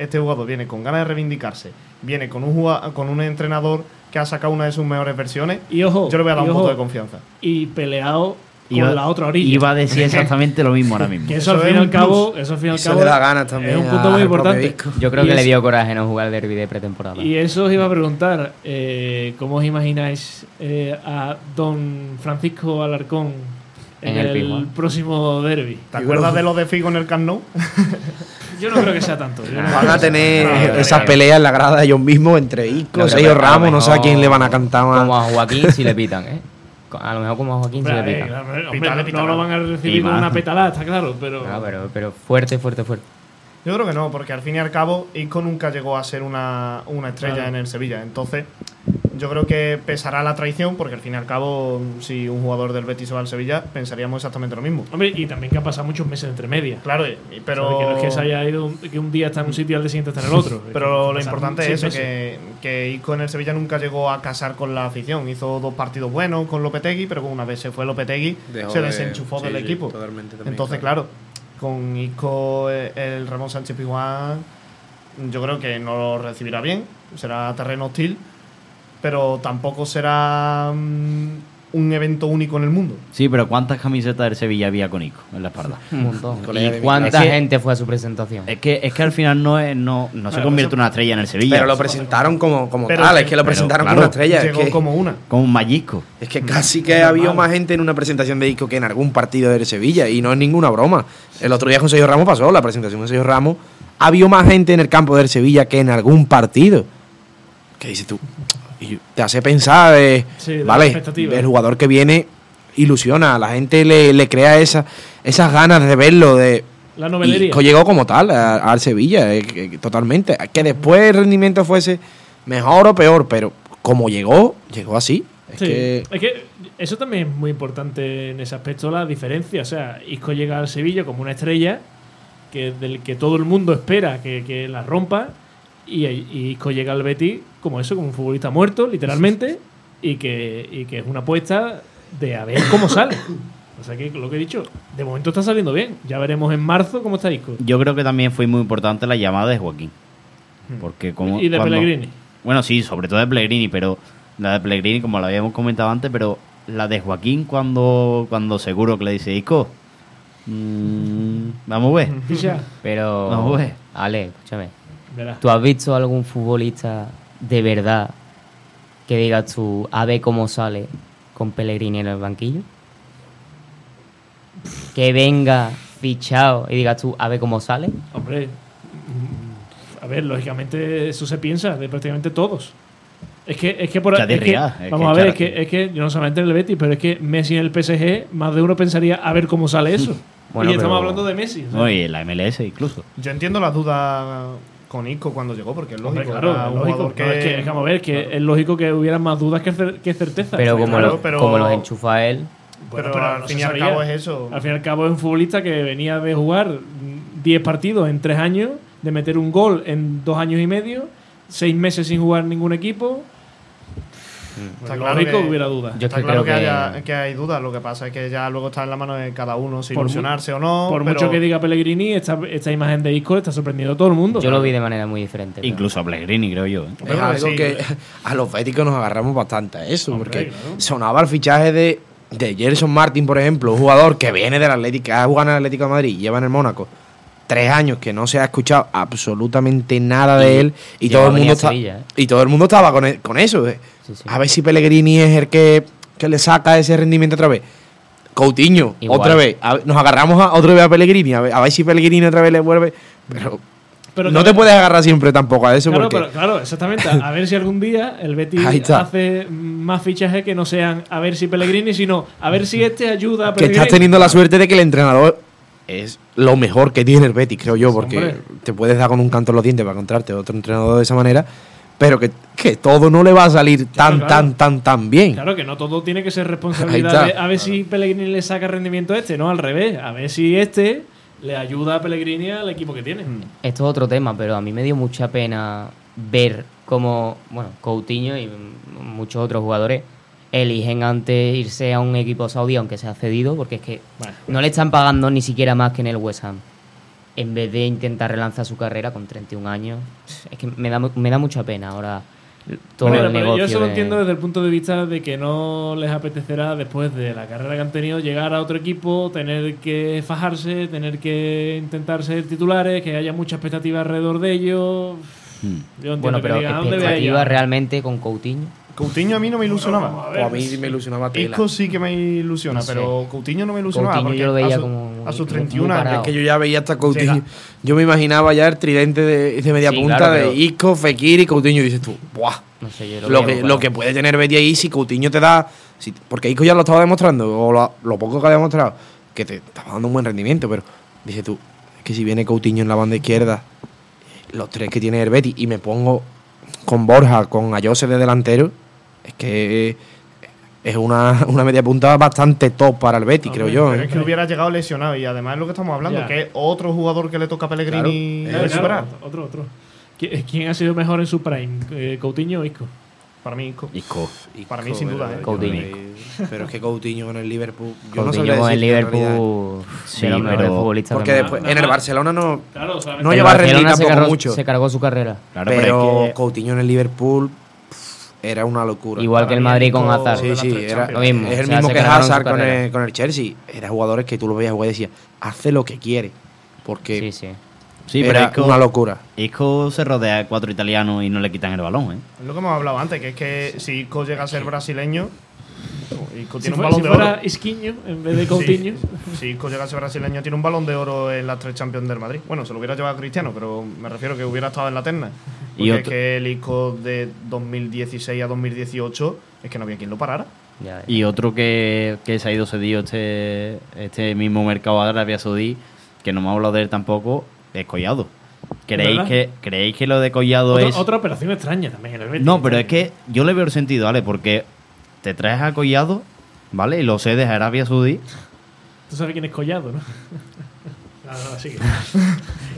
este jugador viene con ganas de reivindicarse, viene con un, jugua- con un entrenador que ha sacado una de sus mejores versiones, Y ojo, yo le voy a dar un ojo, voto de confianza. y peleado con la otra orilla. Iba a decir exactamente lo mismo ahora mismo. Que eso, Eso al fin y al cabo, eso al fin y al Eso cabo le da ganas también es un punto muy importante. Yo creo Y que le dio coraje no jugar el derby de pretemporada. Y eso os iba a preguntar, eh, ¿cómo os imagináis eh, a don Francisco Alarcón en, En el próximo derby? ¿Te acuerdas de lo de Figo en el Camp Nou? Yo no creo que sea tanto. yo no creo Van a tener. No, esas peleas en la grada ellos mismos entre a lo Ramos, no sé a quién le van a cantar Como más. a Joaquín si le pitan, ¿eh? A lo mejor como a Joaquín si Hombre, le eh, pitan. claro, hombre, Pitale, no lo van a recibir con una petalada, está claro, pero... No, pero, pero fuerte, fuerte, fuerte. Yo creo que no, porque al fin y al cabo Isco nunca llegó a ser una, una estrella Claro. en el Sevilla. Entonces, yo creo que pesará la traición, porque al fin y al cabo, si un jugador del Betis se va al Sevilla, pensaríamos exactamente lo mismo. Hombre, y también que han pasado muchos meses entre medias. Claro, pero, Pero que no es que se haya ido un, que un día está en un sitio y al día siguiente está en el otro. Es que pero lo importante es eso, que, que Isco en el Sevilla nunca llegó a casar con la afición. Hizo dos partidos buenos con Lopetegui, pero una vez se fue Lopetegui, Dejó se de- desenchufó sí, del sí, equipo. totalmente también, Entonces, claro. claro, con Isco, eh, el Ramón Sánchez Pizjuán, yo creo que no lo recibirá bien, será terreno hostil, pero tampoco será mm, un evento único en el mundo. Sí, pero ¿cuántas camisetas del Sevilla había con Ico en la espalda? Un montón. ¿Y cuánta gente fue a su presentación? Es que, es que al final no, es, no, no se convierte en una estrella en el Sevilla. Pero lo presentaron como, como Pero tal, es que lo pero, presentaron claro, como una estrella. Es que, como una. como un mallisco. es que casi que había más gente en una presentación de Isco que en algún partido del Sevilla, y no es ninguna broma. El otro día con Sergio Ramos pasó, la presentación de Sergio Ramos, había más gente en el campo del Sevilla que en algún partido. ¿Qué dices tú? Y te hace pensar, eh, Sí, de la vale, el jugador que viene ilusiona, la gente le, le crea esa, esas ganas de verlo, de, La y novelería. Isco llegó como tal al Sevilla, eh, totalmente. Que después el rendimiento fuese mejor o peor, pero como llegó, llegó así. Es Sí, que es que eso también es muy importante en ese aspecto, la diferencia. O sea, Isco llega al Sevilla como una estrella que del que todo el mundo espera que, que la rompa y, y Isco llega al Betis como eso, como un futbolista muerto, literalmente, y que, y que es una apuesta de a ver cómo sale. O sea que lo que he dicho, de momento está saliendo bien. Ya veremos en marzo cómo está Isco. Yo creo que también fue muy importante la llamada de Joaquín. Porque como y de cuando- Pellegrini. Bueno, sí, sobre todo de Pellegrini, pero la de Pellegrini, como lo habíamos comentado antes, pero la de Joaquín cuando, cuando seguro que le dice, Isco, mm, vamos a ver. Pero, Vamos a ver. Ale, escúchame. Verás. ¿Tú has visto algún futbolista de verdad que digas tú, a ver cómo sale con Pellegrini en el banquillo? Que venga fichado y digas tú, a ver cómo sale. Hombre, mm, a ver, lógicamente eso se piensa de prácticamente todos. Es que, es que por es que- es vamos que a ver, es que, es que yo no solamente en el Betis, pero es que Messi en el PSG, más de uno pensaría a ver cómo sale eso. Bueno, y estamos pero- hablando de Messi. No, y la MLS incluso. Yo entiendo las dudas con Isco cuando llegó, porque es hombre, lógico. claro, era es un lógico. jugador No, es que, es que vamos a ver, que es lógico que hubiera más dudas que, cer- que certezas. Pero como, claro. lo- pero- como los enchufa él, pero, al no fin y al cabo es eso. Al fin y al cabo es un futbolista que venía de jugar mm, 10 partidos en 3 años, de meter un gol en 2 años y medio, 6 meses sin jugar ningún equipo. Está claro que- que hubiera dudas. yo es Está que claro creo que, que, haya- que hay dudas, lo que pasa es que ya luego está en la mano de cada uno si Por ilusionarse o no. Por pero- mucho que diga Pellegrini, esta, esta imagen de Isco está sorprendiendo a todo el mundo. yo lo vi de manera muy diferente. pero- Incluso a Pellegrini, creo yo. ¿eh? Es algo sí. que a los béticos nos agarramos bastante a eso, Hombre, porque claro. sonaba el fichaje de, de Gerson Martin, por ejemplo, un jugador que viene del Atlético, que ha jugado en el Atlético de Madrid, lleva en el Mónaco tres años que no se ha escuchado absolutamente nada de él y todo el mundo está- Sevilla, ¿eh? y todo el mundo estaba con, e- con eso eh. Sí, sí. a ver si Pellegrini es el que, que le saca ese rendimiento otra vez Coutinho Igual. otra vez A nos agarramos a, otra vez a Pellegrini a ver, a ver si Pellegrini otra vez le vuelve pero, Pero no te puedes agarrar siempre tampoco a eso Claro, porque pero- claro, exactamente. A, ver si algún día el Betis hace más fichajes que no sean a ver si Pellegrini, sino a ver si este ayuda a que estás teniendo la suerte de que el entrenador es lo mejor que tiene el Betis, creo yo, porque Hombre. te puedes dar con un canto en los dientes para encontrarte otro entrenador de esa manera, pero que, que todo no le va a salir tan, claro. tan, tan, tan bien. Claro que no todo tiene que ser responsabilidad de a ver si Pellegrini le saca rendimiento a este, no al revés. A ver si este le ayuda a Pellegrini al equipo que tiene. Mm. Esto es otro tema, pero a mí me dio mucha pena ver cómo, bueno, Coutinho y muchos otros jugadores eligen antes irse a un equipo saudí, aunque sea cedido, porque es que Bueno. no le están pagando ni siquiera más que en el West Ham. En vez de intentar relanzar su carrera con 31 años, es que me da, mu- me da mucha pena ahora todo Bueno, el negocio. yo eso lo de- entiendo desde el punto de vista de que no les apetecerá, después de la carrera que han tenido, llegar a otro equipo, tener que fajarse, tener que intentar ser titulares, que haya mucha expectativa alrededor de ellos. Hmm. Yo Bueno, pero digan, ¿a dónde voy a expectativa realmente con Coutinho. Coutinho a mí no me ilusionaba. Vamos a O a mí me ilusionaba tela. Isco sí que me ilusiona, No sé. pero Coutinho no me ilusionaba. Coutinho porque yo lo veía como muy- a sus muy 31 años. Es que yo ya veía hasta Coutinho. Llega. Yo me imaginaba ya el tridente de, de media Sí, punta claro, de pero- Isco, Fekir y Coutinho. Y dices tú, ¡buah! No sé, yo Lo, lo, que, lo que puede tener Betty ahí si Coutinho te da. si- porque Isco ya lo estaba demostrando, o lo, lo poco que ha demostrado, que te estaba dando un buen rendimiento, pero dices tú, es que si viene Coutinho en la banda izquierda, los tres que tiene el Betty, y me pongo con Borja, con Ayose de delantero, es que es una, una media punta bastante top para el Betty, creo yo. Pero ¿eh? es que hubiera llegado lesionado y además es lo que estamos hablando, Ya. que es otro jugador que le toca a Pellegrini Claro, superar. claro, otro, otro. ¿Qui- ¿Quién ha sido mejor en su prime? Eh, ¿Coutinho o Isco? Para mí, Isco. Isco. Para mí, sin pero- duda, ¿eh? Coutinho. Pero es que Coutinho con el Liverpool. Yo no Coutinho sabría con el. Liverpool Sí, pero- futbolistas Porque después, en el Barcelona no, Claro, No lleva cargó- mucho. Se cargó su carrera. Claro, pero pero, es que Coutinho en el Liverpool era una locura. Igual que el Madrid con Hazard. Sí, sí, era. Lo mismo, es el o sea, mismo que Hazard con el, con el Chelsea. Era jugadores que tú lo veías jugar y decías, hace lo que quiere. Porque Sí, sí. sí, pero Isco, una locura. Isco se rodea de cuatro italianos y no le quitan el balón, ¿eh? Es lo que hemos hablado antes, que es que si Isco llega a ser brasileño, Isco Si, tiene un balón si de fuera oro. Isquiño en vez de Coutinho. Sí, si Isco llega a ser brasileño, tiene un balón de oro en las tres Champions del Madrid. Bueno, se lo hubiera llevado a Cristiano, pero me refiero que hubiera estado en la terna. Y es otro- que el Isco de 2016 a 2018 es que no había quien lo parara. Ya, ya. Y otro que, que se ha ido cedido este, este mismo mercado de Arabia Saudí, que no me ha hablado de él tampoco, es Collado. ¿Creéis ¿Verdad? que, ¿Creéis que lo de Collado Otra, es...? otra operación extraña también en el Betis. No, pero es que yo le veo el sentido, ¿vale? Porque te traes a Collado, ¿vale? Y lo cedes a Arabia Saudí. Tú sabes quién es Collado, ¿no? Sigue.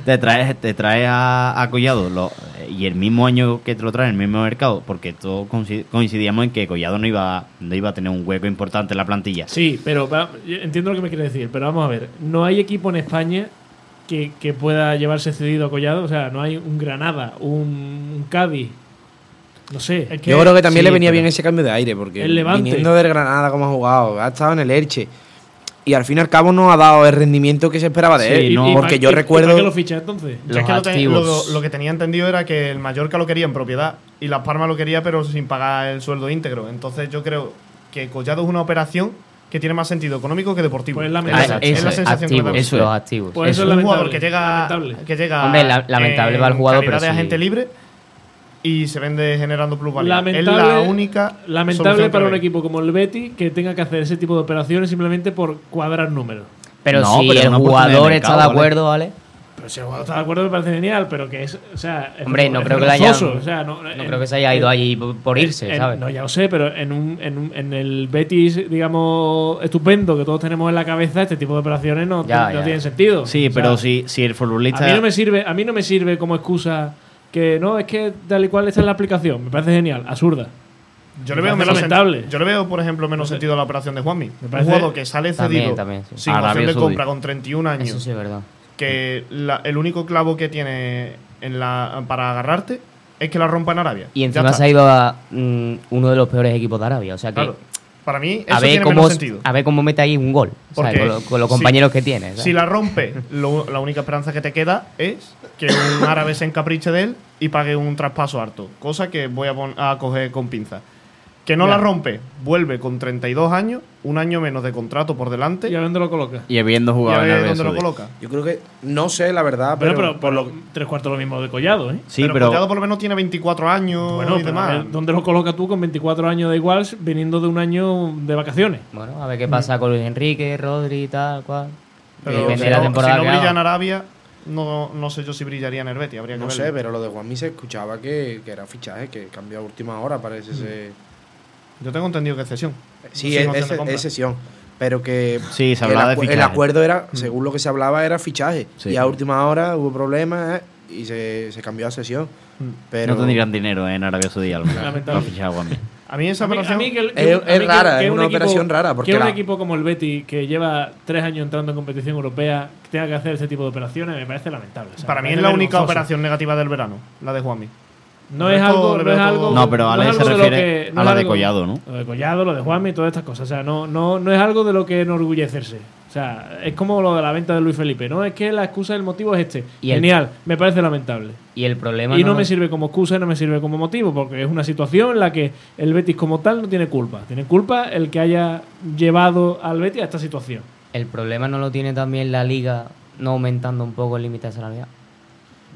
Te traes, te traes a, a Collado lo- y el mismo año que te lo traes, el mismo mercado, porque todos coinci- coincidíamos en que Collado no iba, no iba a tener un hueco importante en la plantilla. Sí, pero entiendo lo que me quiere decir, pero vamos a ver. No hay equipo en España que, que pueda llevarse cedido a Collado. O sea, no hay un Granada, un, un Cádiz. No sé. Es que- Yo creo que también sí, le venía bien ese cambio de aire, porque El Levante. viniendo del Granada como ha jugado, ha estado en el Elche. Y al fin y al cabo no ha dado el rendimiento que se esperaba de Sí, él. Y- no, y porque yo recuerdo. ¿Para qué lo ficha entonces? Los es que lo, te- lo- lo que tenía entendido era que el Mallorca lo quería en propiedad y Las Palmas lo quería pero sin pagar el sueldo íntegro. Entonces yo creo que Collado es una operación que tiene más sentido económico que deportivo. Pues Es la- Ah, es eso la es, sensación que da. activos, Eso los es. activos. Pues Es eso es un jugador que llega, lamentable. que llega Hombre, la- lamentable en para el jugador, pero de sí. agente libre y se vende generando plusvalía. Es Lamentable, la única lamentable para un equipo como el Betis que tenga que hacer ese tipo de operaciones simplemente por cuadrar números. Pero No, si pero es el de jugador mercado, está de acuerdo, ¿vale? Pero si el jugador está de acuerdo me parece genial, pero que es, o sea, es Hombre, no es creo que vergonzoso, o sea, no, no en- creo que se haya ido en- allí por irse, en- ¿sabes? No, ya lo sé, pero en, un, en, un- en el Betis, digamos, estupendo que todos tenemos en la cabeza, este tipo de operaciones no, Ya, no ya. tienen sentido. Sí, O sea, pero si, si el futbolista... A mí no me sirve, a mí no me sirve como excusa que no, es que tal y cual está en la aplicación. Me parece genial, absurda. Yo le veo menos lamentable. Yo le veo, por ejemplo, menos sentido a la operación de Juanmi. Me Un parece- jugador que sale También, cedido también, sí. sin opción de compra con 31 años. Eso sí es verdad. que la- el único clavo que tiene en la, para agarrarte es que la rompa en Arabia. Y encima se ha ido a mm, uno de los peores equipos de Arabia. O sea que. Claro. Para mí, eso a, ver tiene cómo, menos sentido. a ver cómo mete ahí un gol. ¿sabes? Con, lo- con los si- compañeros que tiene. ¿sabes? Si la rompe, lo- la única esperanza que te queda es que un árabe se encapriche de él y pague un traspaso harto. Cosa que voy a, a coger con pinza. Que no Ya. la rompe, vuelve con 32 años, un año menos de contrato por delante ¿Y a dónde lo coloca? Y habiendo y a jugado en ver Arabia dónde lo coloca. Yo creo que. No sé, la verdad, Pero, pero. pero, por lo- pero tres cuartos lo mismo de Collado, ¿eh? Sí, pero, pero... Collado por lo menos tiene 24 años Bueno, y demás. ver, ¿dónde lo colocas tú con 24 años de igual, viniendo de un año de vacaciones? Bueno, a ver qué pasa con Luis Enrique, Rodri y tal, cual. Pero si la no, temporada si no brilla en Arabia, no, no sé yo si brillaría en el Betis. Habría que No verlo. sé, pero lo de Juanmi se escuchaba que, que era fichaje, que cambió a última hora, parece ser. Yo tengo entendido que es cesión. Sí, es, es- sesión. Pero que. Sí, se que hablaba el, de acu- el acuerdo era, según lo que se hablaba, era fichaje. Sí. Y a última hora hubo problemas eh, y se, se cambió a sesión. Pero No tendrían dinero en Arabia Saudí fichar a. A mí esa A mí- a operación. mí que el- Es- que- a es mí rara, que es un una equipo- operación rara, porque que un la- equipo como el Betis, que lleva tres años entrando en competición europea, que tenga que hacer ese tipo de operaciones, me parece lamentable. o sea, para mí es la única operación negativa del verano, la de Juanmi. No es algo, no es algo. No, pero no Ale se de lo refiere que- no a la de Collado, ¿no? Lo de Collado, lo de Juanmi y todas estas cosas. O sea, no, no, no es algo de lo que enorgullecerse. O sea, es como lo de la venta de Luis Felipe. No es que la excusa del motivo es este. Y el- Genial, me parece lamentable. Y el problema Y no me sirve como excusa y no me sirve como motivo, porque es una situación en la que el Betis como tal no tiene culpa. Tiene culpa el que haya llevado al Betis a esta situación. El problema no lo tiene también la liga no aumentando un poco el límite salarial.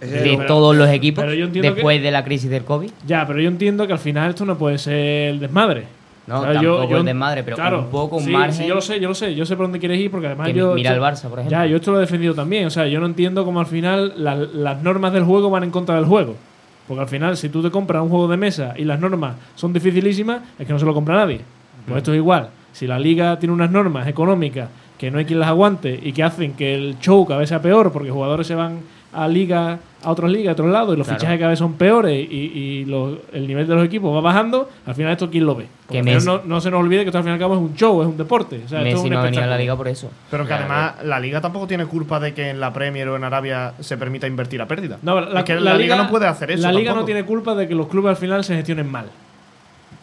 De pero- todos los equipos yo después de la crisis del COVID. Ya, pero yo entiendo que al final esto no puede ser el desmadre. No, O sea, tampoco el desmadre, pero un poco, un sí, margen. sí, yo lo sé, yo lo sé. Yo sé por dónde quieres ir porque además Que yo... mira yo- el Barça, por ejemplo. Ya, yo esto lo he defendido también. O sea, yo no entiendo cómo al final la- las normas del juego van en contra del juego. Porque al final, si tú te compras un juego de mesa y las normas son dificilísimas, es que no se lo compra nadie. Pues esto es igual. Si la liga tiene unas normas económicas que no hay quien las aguante y que hacen que el show cada vez sea peor porque jugadores se van a liga a otras ligas, a otros lados y los Claro. fichajes cada vez son peores y, y los- el nivel de los equipos va bajando, al final esto quién lo ve. Que final Messi- no, no se nos olvide que esto al fin y al cabo es un show, es un deporte. O sea, esto es Messi un no ha venido a la liga por eso. Pero que además la liga tampoco tiene culpa de que en la Premier o en Arabia se permita invertir a pérdida. No, la, Es que la, liga, no puede hacer eso. La liga no tiene culpa de que los clubes al final se gestionen mal.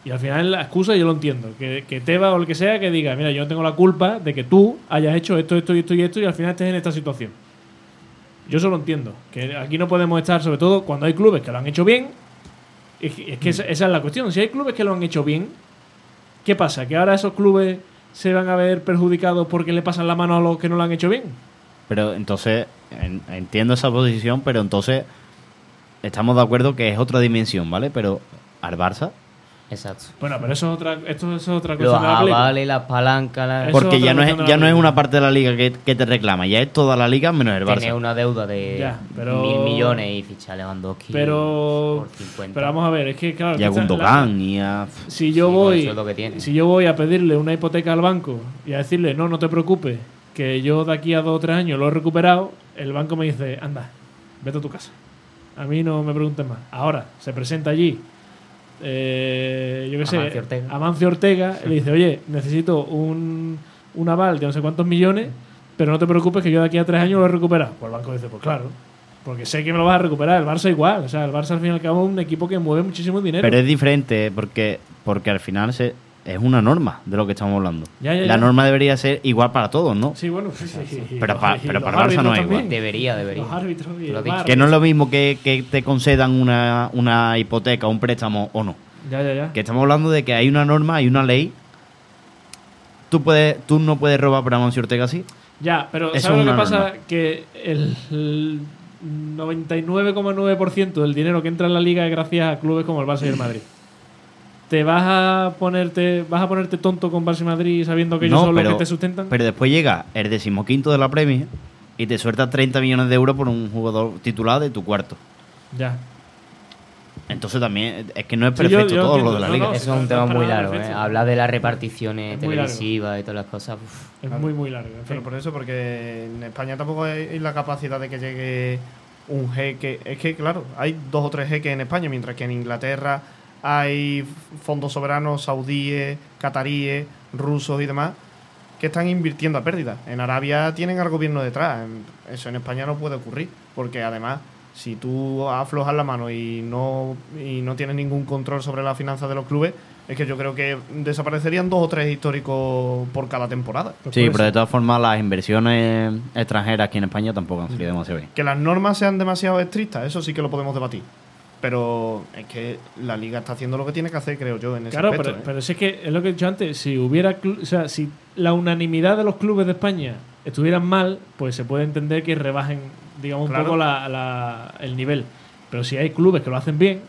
Y al final la excusa yo lo entiendo. Que, que Teba o el que sea que diga, mira, yo no tengo la culpa de que tú hayas hecho esto, esto y esto y esto y al final estés en esta situación. Yo eso lo entiendo. Que aquí no podemos estar, sobre todo cuando hay clubes que lo han hecho bien. Es que, es que esa, esa es la cuestión. Si hay clubes que lo han hecho bien, ¿qué pasa? ¿Que ahora esos clubes se van a ver perjudicados porque le pasan la mano a los que no lo han hecho bien? Pero entonces, en- entiendo esa posición, pero entonces estamos de acuerdo que es otra dimensión, ¿vale? Pero al Barça, Exacto. Bueno, pero eso es otra, esto es otra Los cuestión de la liga. avales, las palancas, la- porque ya no es ya no es una parte de la liga que, que te reclama, ya es toda la liga menos el Barça. una deuda de Ya, pero- mil millones y fichar a Lewandowski Pero, por 50. pero vamos a ver, es que claro, Y a Gundogan y a... si yo Sí, voy, sueldo que tiene. si yo voy a pedirle una hipoteca al banco y a decirle no, no te preocupes, que yo de aquí a dos o tres años lo he recuperado, el banco me dice, anda, vete a tu casa. A mí no me preguntes más. Ahora se presenta allí, eh, yo qué sé, Amancio Ortega. Amancio Ortega, le dice, oye, necesito un, un aval de no sé cuántos millones, pero no te preocupes que yo de aquí a tres años lo he recuperado. Pues el banco dice, pues claro. Porque sé que me lo vas a recuperar. El Barça igual. O sea, el Barça al fin y al cabo es un equipo que mueve muchísimo dinero. Pero es diferente porque, porque al final se, es una norma de lo que estamos hablando. Ya, ya, la ya. norma debería ser igual para todos, ¿no? Sí, bueno, sí, sí. Pero Los- pa- y pero para el Barça no es igual. Debería, debería. Los. Que no es lo mismo que, que te concedan una, una hipoteca, un préstamo o no. Ya, ya, ya. Que estamos hablando de que hay una norma, hay una ley. Tú, puedes, tú no puedes robar para Mancio Ortega así. Ya, pero Eso ¿sabes es lo que pasa? norma. Que el, el 99,9% del dinero que entra en la liga es gracias a clubes como el Barça y el Madrid. ¿Te vas a ponerte vas a ponerte tonto con Barça y Madrid sabiendo que ellos No, son pero- los que te sustentan? Pero después llega el decimoquinto de la Premier y te suelta 30 millones de euros por un jugador titular de tu cuarto. ya. Entonces también es que no es Sí, yo- perfecto yo todo entiendo. lo de la No, liga. no, Eso es un tema muy largo. ¿eh? perfecto. Hablar de las reparticiones televisivas y todas las cosas. uf. Es muy, muy largo. en fin. Pero por eso, porque en España tampoco hay la capacidad de que llegue un jeque. Es que, claro, hay dos o tres jeques en España, mientras que en Inglaterra hay fondos soberanos saudíes, cataríes, rusos y demás que están invirtiendo a pérdida. En Arabia tienen al gobierno detrás. En- Eso en España no puede ocurrir, porque además, si tú aflojas la mano y no, y no tienes ningún control sobre las finanzas de los clubes, es que yo creo que desaparecerían dos o tres históricos por cada temporada. Pues Sí, pero de todas formas las inversiones extranjeras aquí en España tampoco han salido demasiado bien. Que las normas sean demasiado estrictas, eso sí que lo podemos debatir. Pero es que la liga está haciendo lo que tiene que hacer, creo yo, en ese Claro, aspecto. pero, ¿eh? pero si es que es lo que he dicho antes, si hubiera, o sea, si la unanimidad de los clubes de España estuvieran mal, pues se puede entender que rebajen, digamos, un poco la- la- el nivel. Pero si hay clubes que lo hacen bien,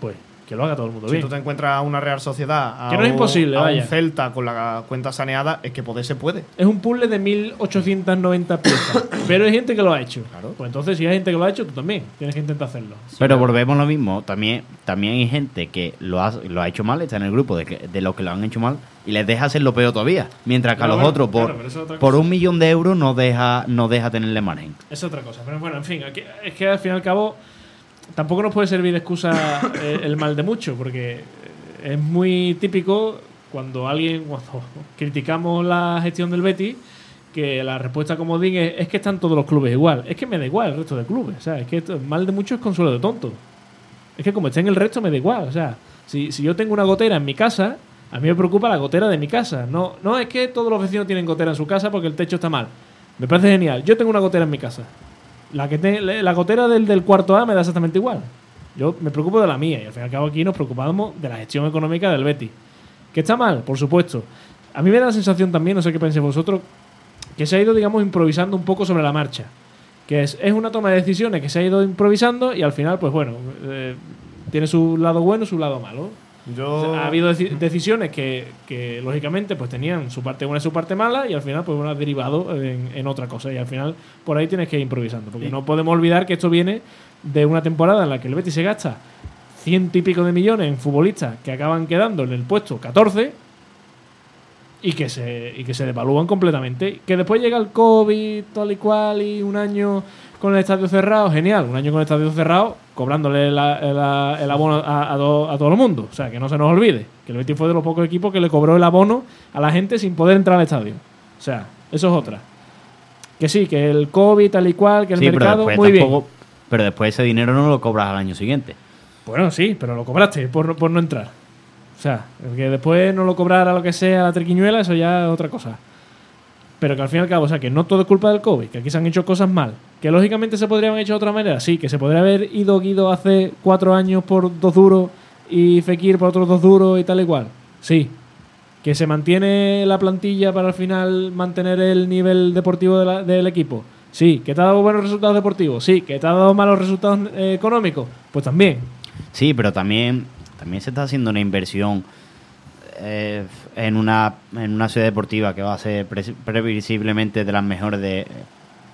pues que lo haga todo el mundo Si bien. tú te encuentras a una Real Sociedad, a, Que no es imposible, a vaya. un Celta con la cuenta saneada, es que poder se puede. Es un puzzle de 1890 piezas, pero hay gente que lo ha hecho. Pues entonces, si hay gente que lo ha hecho, tú también tienes que intentar hacerlo. Pero volvemos a lo mismo, también, también hay gente que lo ha, lo ha hecho mal, está en el grupo de, que, de los que lo han hecho mal y les deja hacerlo peor todavía. Mientras que a los bueno, otros, por, claro, es por un millón de euros, no deja, no deja tenerle margen. Es otra cosa. Pero bueno, en fin, aquí- es que al fin y al cabo tampoco nos puede servir de excusa eh, el mal de mucho, porque es muy típico cuando alguien, cuando criticamos la gestión del Betis, que la respuesta como diga es, es que están todos los clubes igual. Es que me da igual el resto de clubes. O sea, es que esto- mal de mucho es consuelo de tonto. Es que como esté en el resto me da igual. O sea, si, si yo tengo una gotera en mi casa, a mí me preocupa la gotera de mi casa. No, no es que todos los vecinos tienen gotera en su casa porque el techo está mal. Me parece genial. Yo tengo una gotera en mi casa. La, que te- la gotera del, del cuarto A me da exactamente igual. Yo me preocupo de la mía y al fin y al cabo aquí nos preocupamos de la gestión económica del Betis. ¿Que está mal? Por supuesto. A mí me da la sensación también, no sé qué penséis vosotros, que se ha ido, digamos, improvisando un poco sobre la marcha. Que es, es una toma de decisiones que se ha ido improvisando y al final, pues bueno, eh, tiene su lado bueno y su lado malo. Yo, O sea, ha habido deci- decisiones que, que, lógicamente pues tenían su parte buena y su parte mala y al final pues bueno, ha derivado en, en otra cosa y al final por ahí tienes que ir improvisando porque no podemos olvidar que esto viene de una temporada en la que el Betis se gasta ciento y pico de millones en futbolistas que acaban quedando en el puesto 14 y que se, y que se devalúan completamente. Que después llega el COVID, tal y cual, y un año con el estadio cerrado, genial, un año con el estadio cerrado, cobrándole la- la- el abono a, a to- a todo el mundo. O sea, que no se nos olvide, que el Betis fue de los pocos equipos que le cobró el abono a la gente sin poder entrar al estadio. O sea, eso es otra. Que sí, que el COVID, tal y cual, que el Sí, mercado, muy bien. Pero después ese dinero no lo cobras al año siguiente. Bueno, sí, pero lo cobraste por, no- por no entrar. O sea, el que después no lo cobrara lo que sea la triquiñuela, eso ya es otra cosa. Pero que al fin y al cabo, o sea, que no todo es culpa del COVID, que aquí se han hecho cosas mal. Que lógicamente se podrían haber hecho de otra manera, sí, que se podría haber ido Guido hace cuatro años por dos duros y Fekir por otros dos duros y tal y cual. Sí. Que se mantiene la plantilla para al final mantener el nivel deportivo del equipo. Sí. Que te ha dado buenos resultados deportivos. Sí. Que te ha dado malos resultados eh, económicos. Pues también. Sí, pero también, también se está haciendo una inversión eh, en, una, en una ciudad deportiva que va a ser pre- previsiblemente de las mejores de,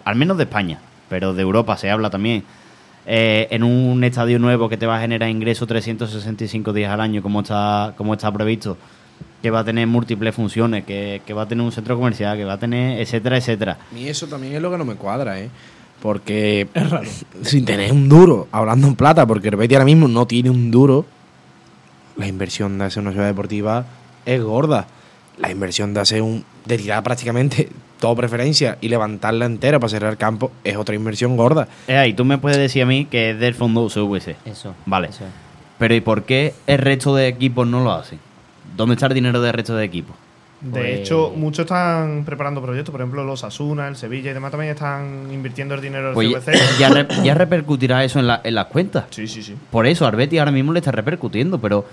al menos de España, pero de Europa se habla también. Eh, en un estadio nuevo que te va a generar ingresos 365 días al año, como está, como está previsto, que va a tener múltiples funciones, que, que va a tener un centro comercial, que va a tener, etcétera, etcétera. A mí eso también es lo que no me cuadra, ¿eh? Porque Es raro. sin tener un duro, hablando en plata, porque el Betis ahora mismo no tiene un duro, la inversión de hacer una ciudad deportiva es gorda. La inversión de hacer un. de tirar prácticamente todo preferencia y levantarla entera para cerrar el campo es otra inversión gorda. Eh, ahí tú me puedes decir a mí que es del fondo UCVC. Eso. Vale. eso. Pero ¿y por qué el resto de equipos no lo hacen? ¿Dónde está el dinero del resto de equipos? de Pues- hecho, muchos están preparando proyectos. Por ejemplo, los Asuna, el Sevilla y demás también están invirtiendo el dinero del Pues CVC. ya, re- ya repercutirá eso en, la- en las cuentas. Sí, sí, sí. Por eso, al Betis ahora mismo le está repercutiendo, pero,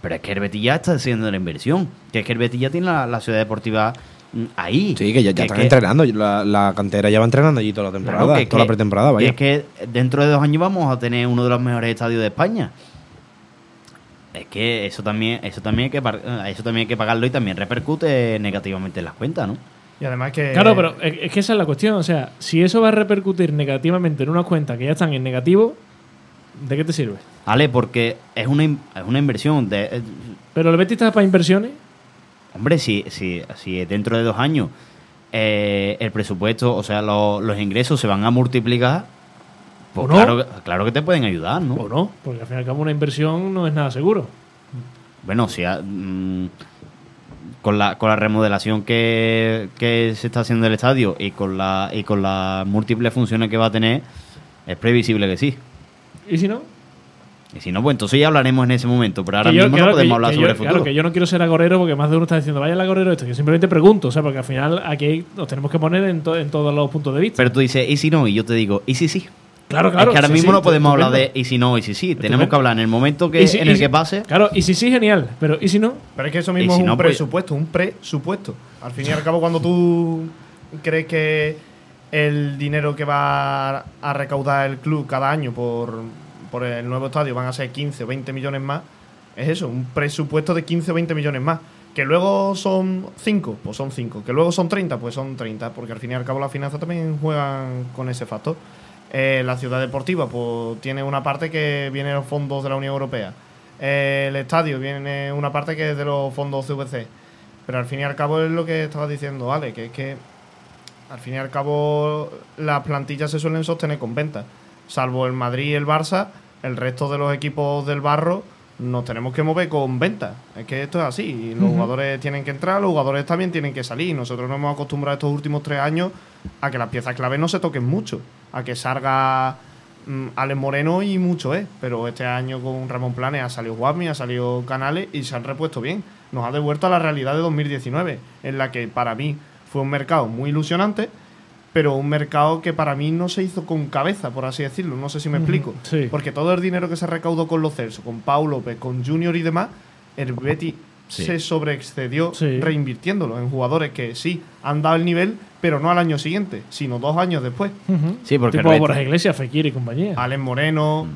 pero es que el Betis ya está haciendo la inversión. Que es que el Betis ya tiene la, la ciudad deportiva ahí. Sí, que ya, ya Que- están que- entrenando. La, la cantera ya va entrenando allí toda la temporada, claro, que- toda la pretemporada, vaya. es que dentro de dos años vamos a tener uno de los mejores estadios de España. Es que eso también, eso también hay que eh, eso también hay que pagarlo y también repercute negativamente en las cuentas, ¿no? Y además que. Claro, pero es que esa es la cuestión. O sea, si eso va a repercutir negativamente en unas cuentas que ya están en negativo, ¿de qué te sirve? Ale, porque es una, es una inversión. De, eh, Pero el Betis está para inversiones. Hombre, si, si, si dentro de dos años eh, el presupuesto, o sea, lo- los ingresos se van a multiplicar, pues claro, claro que te pueden ayudar, ¿no? ¿O no? Porque al fin y al cabo una inversión no es nada seguro. Bueno, si ha- mm, con la con la remodelación que, que se está haciendo del estadio y con la y con las múltiples funciones que va a tener, es previsible que sí. ¿Y si no? Y si no, pues entonces ya hablaremos en ese momento, pero ahora yo- mismo claro, no podemos que- hablar que sobre yo- el futuro. Claro, que yo no quiero ser agorero porque más de uno está diciendo, vaya el agorero este. Yo simplemente pregunto, o sea, porque al final aquí nos tenemos que poner en, to- en todos los puntos de vista. Pero tú dices, ¿y si no? Y yo te digo, ¿y si sí? claro, claro. es que ahora sí, mismo sí, no podemos hablar de ¿y si no? ¿y si sí? Tenemos Estupendo. que hablar en el momento que, si- en el si- que pase. Claro, y si sí, genial. Pero ¿y si no? Pero es que eso mismo si es un no, pues- presupuesto, un presupuesto. Al fin y al cabo, cuando tú crees que el dinero que va a recaudar el club cada año por, por el nuevo estadio van a ser 15 o 20 millones más, es eso, un presupuesto de 15 o 20 millones más. Que luego son 5, pues son 5. Que luego son 30, pues son 30. Porque al fin y al cabo las finanzas también juegan con ese factor. Eh, la ciudad deportiva, pues tiene una parte que viene de los fondos de la Unión Europea. Eh, el estadio viene una parte que es de los fondos CVC. Pero al fin y al cabo es lo que estaba diciendo Ale, que es que al fin y al cabo las plantillas se suelen sostener con ventas. Salvo el Madrid y el Barça, el resto de los equipos del barro nos tenemos que mover con ventas. Es que esto es así. Los jugadores tienen que entrar, los jugadores también tienen que salir. Nosotros nos hemos acostumbrado estos últimos tres años a que las piezas clave no se toquen mucho. A que salga mm, Alex Moreno y mucho es. Pero este año con Ramón Planes ha salido Guasmi, ha salido Canales y se han repuesto bien. Nos ha devuelto a la realidad de 2019, en la que para mí fue un mercado muy ilusionante, pero un mercado que para mí no se hizo con cabeza, por así decirlo. No sé si me explico. sí. Porque todo el dinero que se recaudó con los Celso, con Pau López, con Junior y demás, el Betty Sí. se sobreexcedió Sí. reinvirtiéndolo en jugadores que sí han dado el nivel, pero no al año siguiente, sino dos años después. Ujú. Sí, porque Tipo Borja Iglesias, Fekir y compañía. Alex Moreno,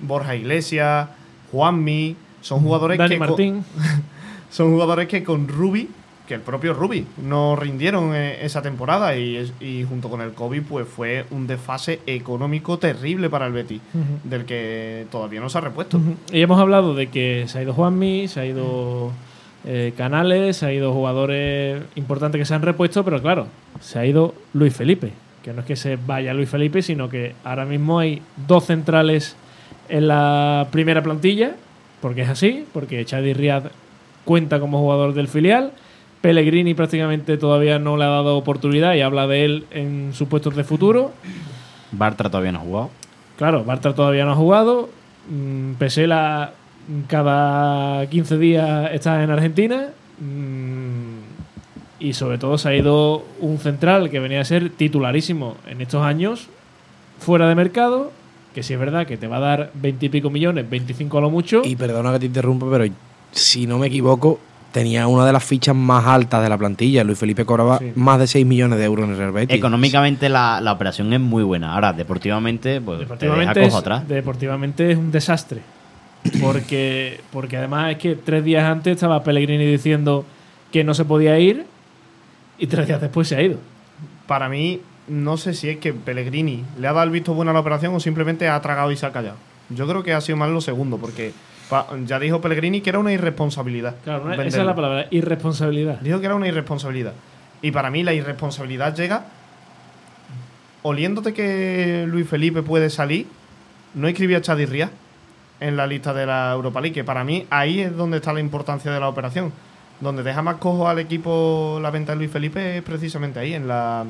Borja Iglesias, Juanmi, son jugadores Dani que con- Martín. son jugadores que con Rubi, que el propio Rubi, no rindieron eh, esa temporada y, junto con el COVID pues fue un desfase económico terrible para el Betis, Ujú. del que todavía no se ha repuesto. Y hemos hablado de que se ha ido Juanmi, se ha ido eh, Canales, se ha ido jugadores importantes que se han repuesto, pero claro, se ha ido Luis Felipe. Que no es que se vaya Luis Felipe, sino que ahora mismo hay dos centrales en la primera plantilla, porque es así, porque Chadi Riad cuenta como jugador del filial. Pellegrini prácticamente todavía no le ha dado oportunidad y habla de él en sus puestos de futuro. Bartra todavía no ha jugado. Claro, Bartra todavía no ha jugado. Mm, Pesela mm, cada 15 días está en Argentina. Mm, y sobre todo se ha ido un central que venía a ser titularísimo en estos años, fuera de mercado, que sí es verdad que te va a dar 20 y pico millones, 25 a lo mucho. Y perdona que te interrumpa, pero si no me equivoco, tenía una de las fichas más altas de la plantilla. Luis Felipe cobraba Sí. más de 6 millones de euros en el Real Betis. Económicamente la, la operación es muy buena. Ahora, deportivamente, pues Deportivamente, te deja es, cojo atrás. deportivamente es un desastre. Porque, porque además es que tres días antes estaba Pellegrini diciendo que no se podía ir y tres días después se ha ido. Para mí, no sé si es que Pellegrini le ha dado el visto bueno a la operación o simplemente ha tragado y se ha callado. Yo creo que ha sido más lo segundo, porque ya dijo Pellegrini que era una irresponsabilidad. Claro, una- esa es la palabra, irresponsabilidad. Dijo que era una irresponsabilidad. Y para mí la irresponsabilidad llega oliéndote que Luis Felipe puede salir, no escribía a Chadi Rías en la lista de la Europa League, que para mí ahí es donde está la importancia de la operación. Donde deja más cojo al equipo la venta de Luis Felipe es precisamente ahí, en la,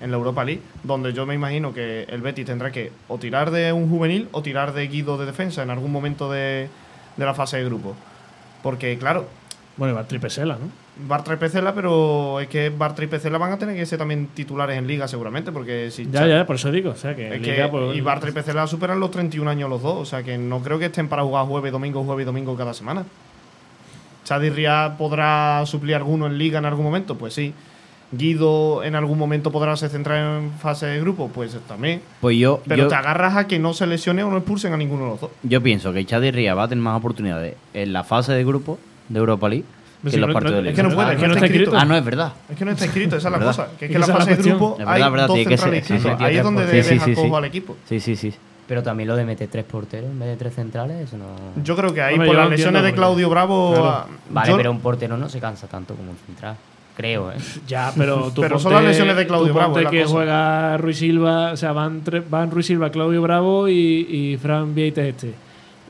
en la Europa League, donde yo me imagino que el Betis tendrá que o tirar de un juvenil o tirar de Guido de defensa en algún momento de, de la fase de grupo. Porque, claro, Bueno, y Bartra y Pesela, ¿no? Bartra y Pecela, pero es que Bartra y Pecela van a tener que ser también titulares en Liga seguramente, porque si Ya, ya, por eso digo. O sea, que, es que- Liga, pues, y Bartra y Pecela superan los 31 años los dos, o sea que no creo que estén para jugar jueves, domingo, jueves y domingo cada semana. Chadi Ria podrá suplir alguno en Liga en algún momento, pues sí. Guido en algún momento podrá ser central en fase de grupo, pues también. Pues yo, Pero yo, te agarras a que no se lesione o no expulsen a ninguno de los dos. yo pienso que Chadi Ría va a tener más oportunidades en la fase de grupo de Europa League que si en los no- partidos no- de es Liga. que no puede, Ah, es que no está escrito. Ah, no, es verdad. Es que no está escrito, esa es la ¿Verdad? cosa. Que es que en la fase de grupo Es verdad, hay es verdad, dos tiene que ser- centrales sí, sí, distintos. Ahí es donde sí, sí, sí, cojo sí. al equipo. Sí, sí, sí. Pero también lo de meter tres porteros en vez de tres centrales, eso no. Yo creo que ahí Hombre, por las lesiones de Claudio Bravo. Claro. ah, Vale, yo- pero un portero no se cansa tanto como un central. Creo, ¿eh? Ya, pero tú Pero ponte- son las lesiones de Claudio tú Bravo, ponte que cosa. juega Ruiz Silva, o sea, van, van Ruiz Silva, Claudio Bravo y, y Fran Vieites este.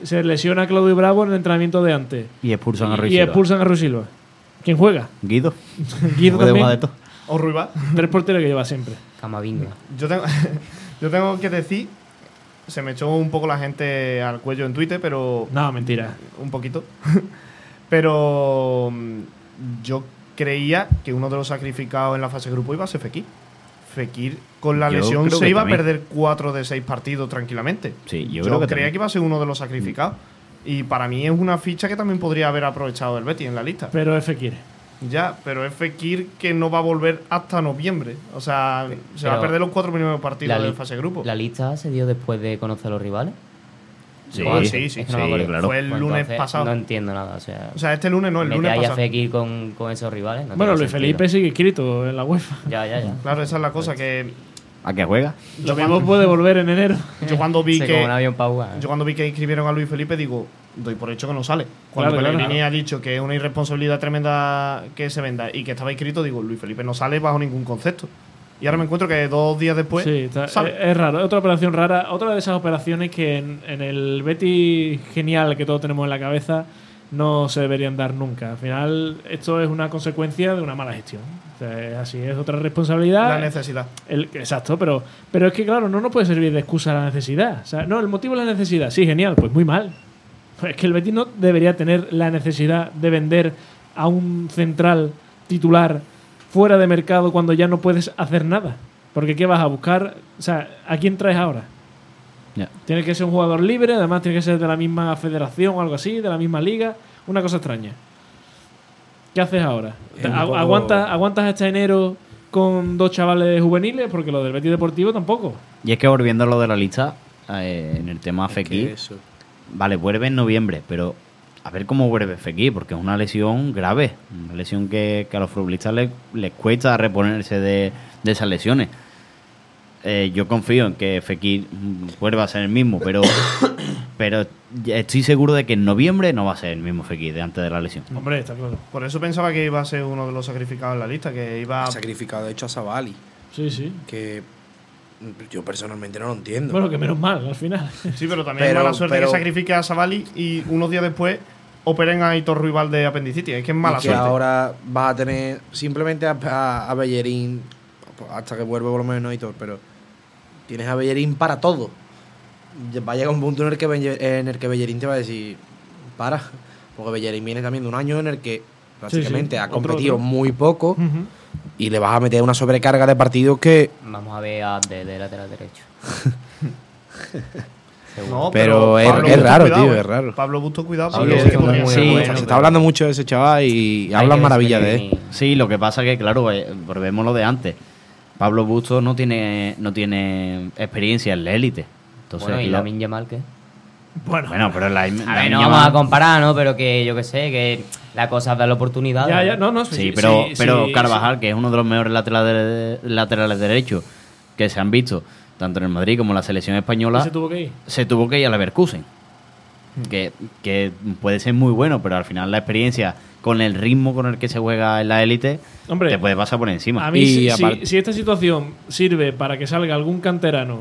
Se lesiona Claudio Bravo en el entrenamiento de antes. Y expulsan a Ruiz y Silva. expulsan a Ruiz Silva. ¿Quién juega? Guido. Guido también. de. O Ruiba. Tres porteros que lleva siempre. Camavinga. Yo tengo, yo tengo que decir. Se me echó un poco la gente al cuello en Twitter, pero. No, mentira. Un poquito. pero. mm, Yo creía que uno de los sacrificados en la fase de grupo iba a ser Fekir. Fekir con la Yo lesión se iba también. a perder cuatro de seis partidos tranquilamente. Sí, yo yo creo que creía también. que iba a ser uno de los sacrificados. Y para mí es una ficha que también podría haber aprovechado el Betis en la lista. Pero F quiere. Ya, pero es Fekir que no va a volver hasta noviembre. O sea, se va a perder los cuatro primeros partidos la de fase de grupo. ¿La lista se dio después de conocer a los rivales? Sí, Oh, sí, sí, es sí, que no me sí, acuerdo. claro. Fue el Pues lunes entonces pasado. No entiendo nada, o sea. O sea, este lunes no, el lunes pasado. Fekir con, con esos rivales. no bueno, Luis sentido. Felipe sigue inscrito en la UEFA. Ya, ya, ya. Claro, esa es la cosa que ¿A qué juega? Lo mismo puede volver en enero. yo cuando vi que jugar. yo cuando vi que inscribieron a Luis Felipe digo, doy por hecho que no sale. Cuando Claro, Pellegrini claro. ha dicho que es una irresponsabilidad tremenda que se venda y que estaba inscrito, digo, Luis Felipe no sale bajo ningún concepto. Y ahora me encuentro que dos días después sí, está- sale. es, raro. Es otra operación rara. Otra de esas operaciones que en, en el Betty genial que todos tenemos en la cabeza no se deberían dar nunca. Al final, esto es una consecuencia de una mala gestión. O sea, es así, es otra responsabilidad. La necesidad. El- exacto, pero, pero es que, claro, no nos puede servir de excusa la necesidad. O sea, no, el motivo es la necesidad. Sí, genial, pues muy mal. Es que el Betis no debería tener la necesidad de vender a un central titular fuera de mercado cuando ya no puedes hacer nada. Porque ¿qué vas a buscar? O sea, ¿a quién traes ahora? Ya. Tiene que ser un jugador libre, además tiene que ser de la misma federación o algo así, de la misma liga. Una cosa extraña. ¿Qué haces ahora? Es un ¿Agu- poco- ¿Aguantas, ¿Aguantas hasta enero con dos chavales juveniles? Porque lo del Betis Deportivo tampoco. Y es que volviendo a lo de la lista, eh, en el tema Fekir, vale, vuelve en noviembre, pero a ver cómo vuelve Fekir, porque es una lesión grave, una lesión que, que a los futbolistas les, les cuesta reponerse de, de esas lesiones. Eh, yo confío en que Fekir vuelva a ser el mismo, pero, pero estoy seguro de que en noviembre no va a ser el mismo Fekir de antes de la lesión. Hombre, está claro. Por eso pensaba que iba a ser uno de los sacrificados en la lista, que iba sacrificado, de hecho, a Savali, Sí, sí. que yo personalmente no lo entiendo. Bueno, que menos mal, al final. Sí, pero también Pero- es mala suerte pero- que sacrifique a Savali y unos días después operen a Hitor Ruibal de apendicitis. Es que es mala y que suerte. ahora vas a tener simplemente a, a, a Bellerín, hasta que vuelva por lo menos Noitor, pero tienes a Bellerín para todo. Ya Va a llegar un punto en el que, Belle- en el que Bellerín te va a decir, para, porque Bellerín viene también de un año en el que básicamente ha competido otro. muy poco. Y le vas a meter una sobrecarga de partidos que... Vamos a ver a Abde de lateral derecho. No, Pero es- Pablo es raro, cuidado, tío, eh. es raro. Pablo Busto, cuidado. Pablo sí que podría muy ser. Sí, bueno, se pero- está hablando mucho de ese chaval y hablan que maravillas de él. Sí, lo que pasa que, claro, eh, volvemos lo de antes. Pablo Busto no tiene, no tiene experiencia en la élite. Entonces, Bueno, y Lamin Yamal, ¿qué? Bueno, Bueno, pero la, A la ver, no vamos a comparar, ¿no? Pero que yo que sé, que la cosa dar la oportunidad. ya, ya, no, no. Sí, pero, sí, pero sí, Carvajal, que es uno de los mejores laterales, laterales derechos que se han visto, tanto en el Madrid como en la selección española, se tuvo que ir. se tuvo que ir a Leverkusen. Que, que puede ser muy bueno, pero al final la experiencia con el ritmo con el que se juega en la élite te puede pasar por encima. A mí, Y si, si- aparte- si esta situación sirve para que salga algún canterano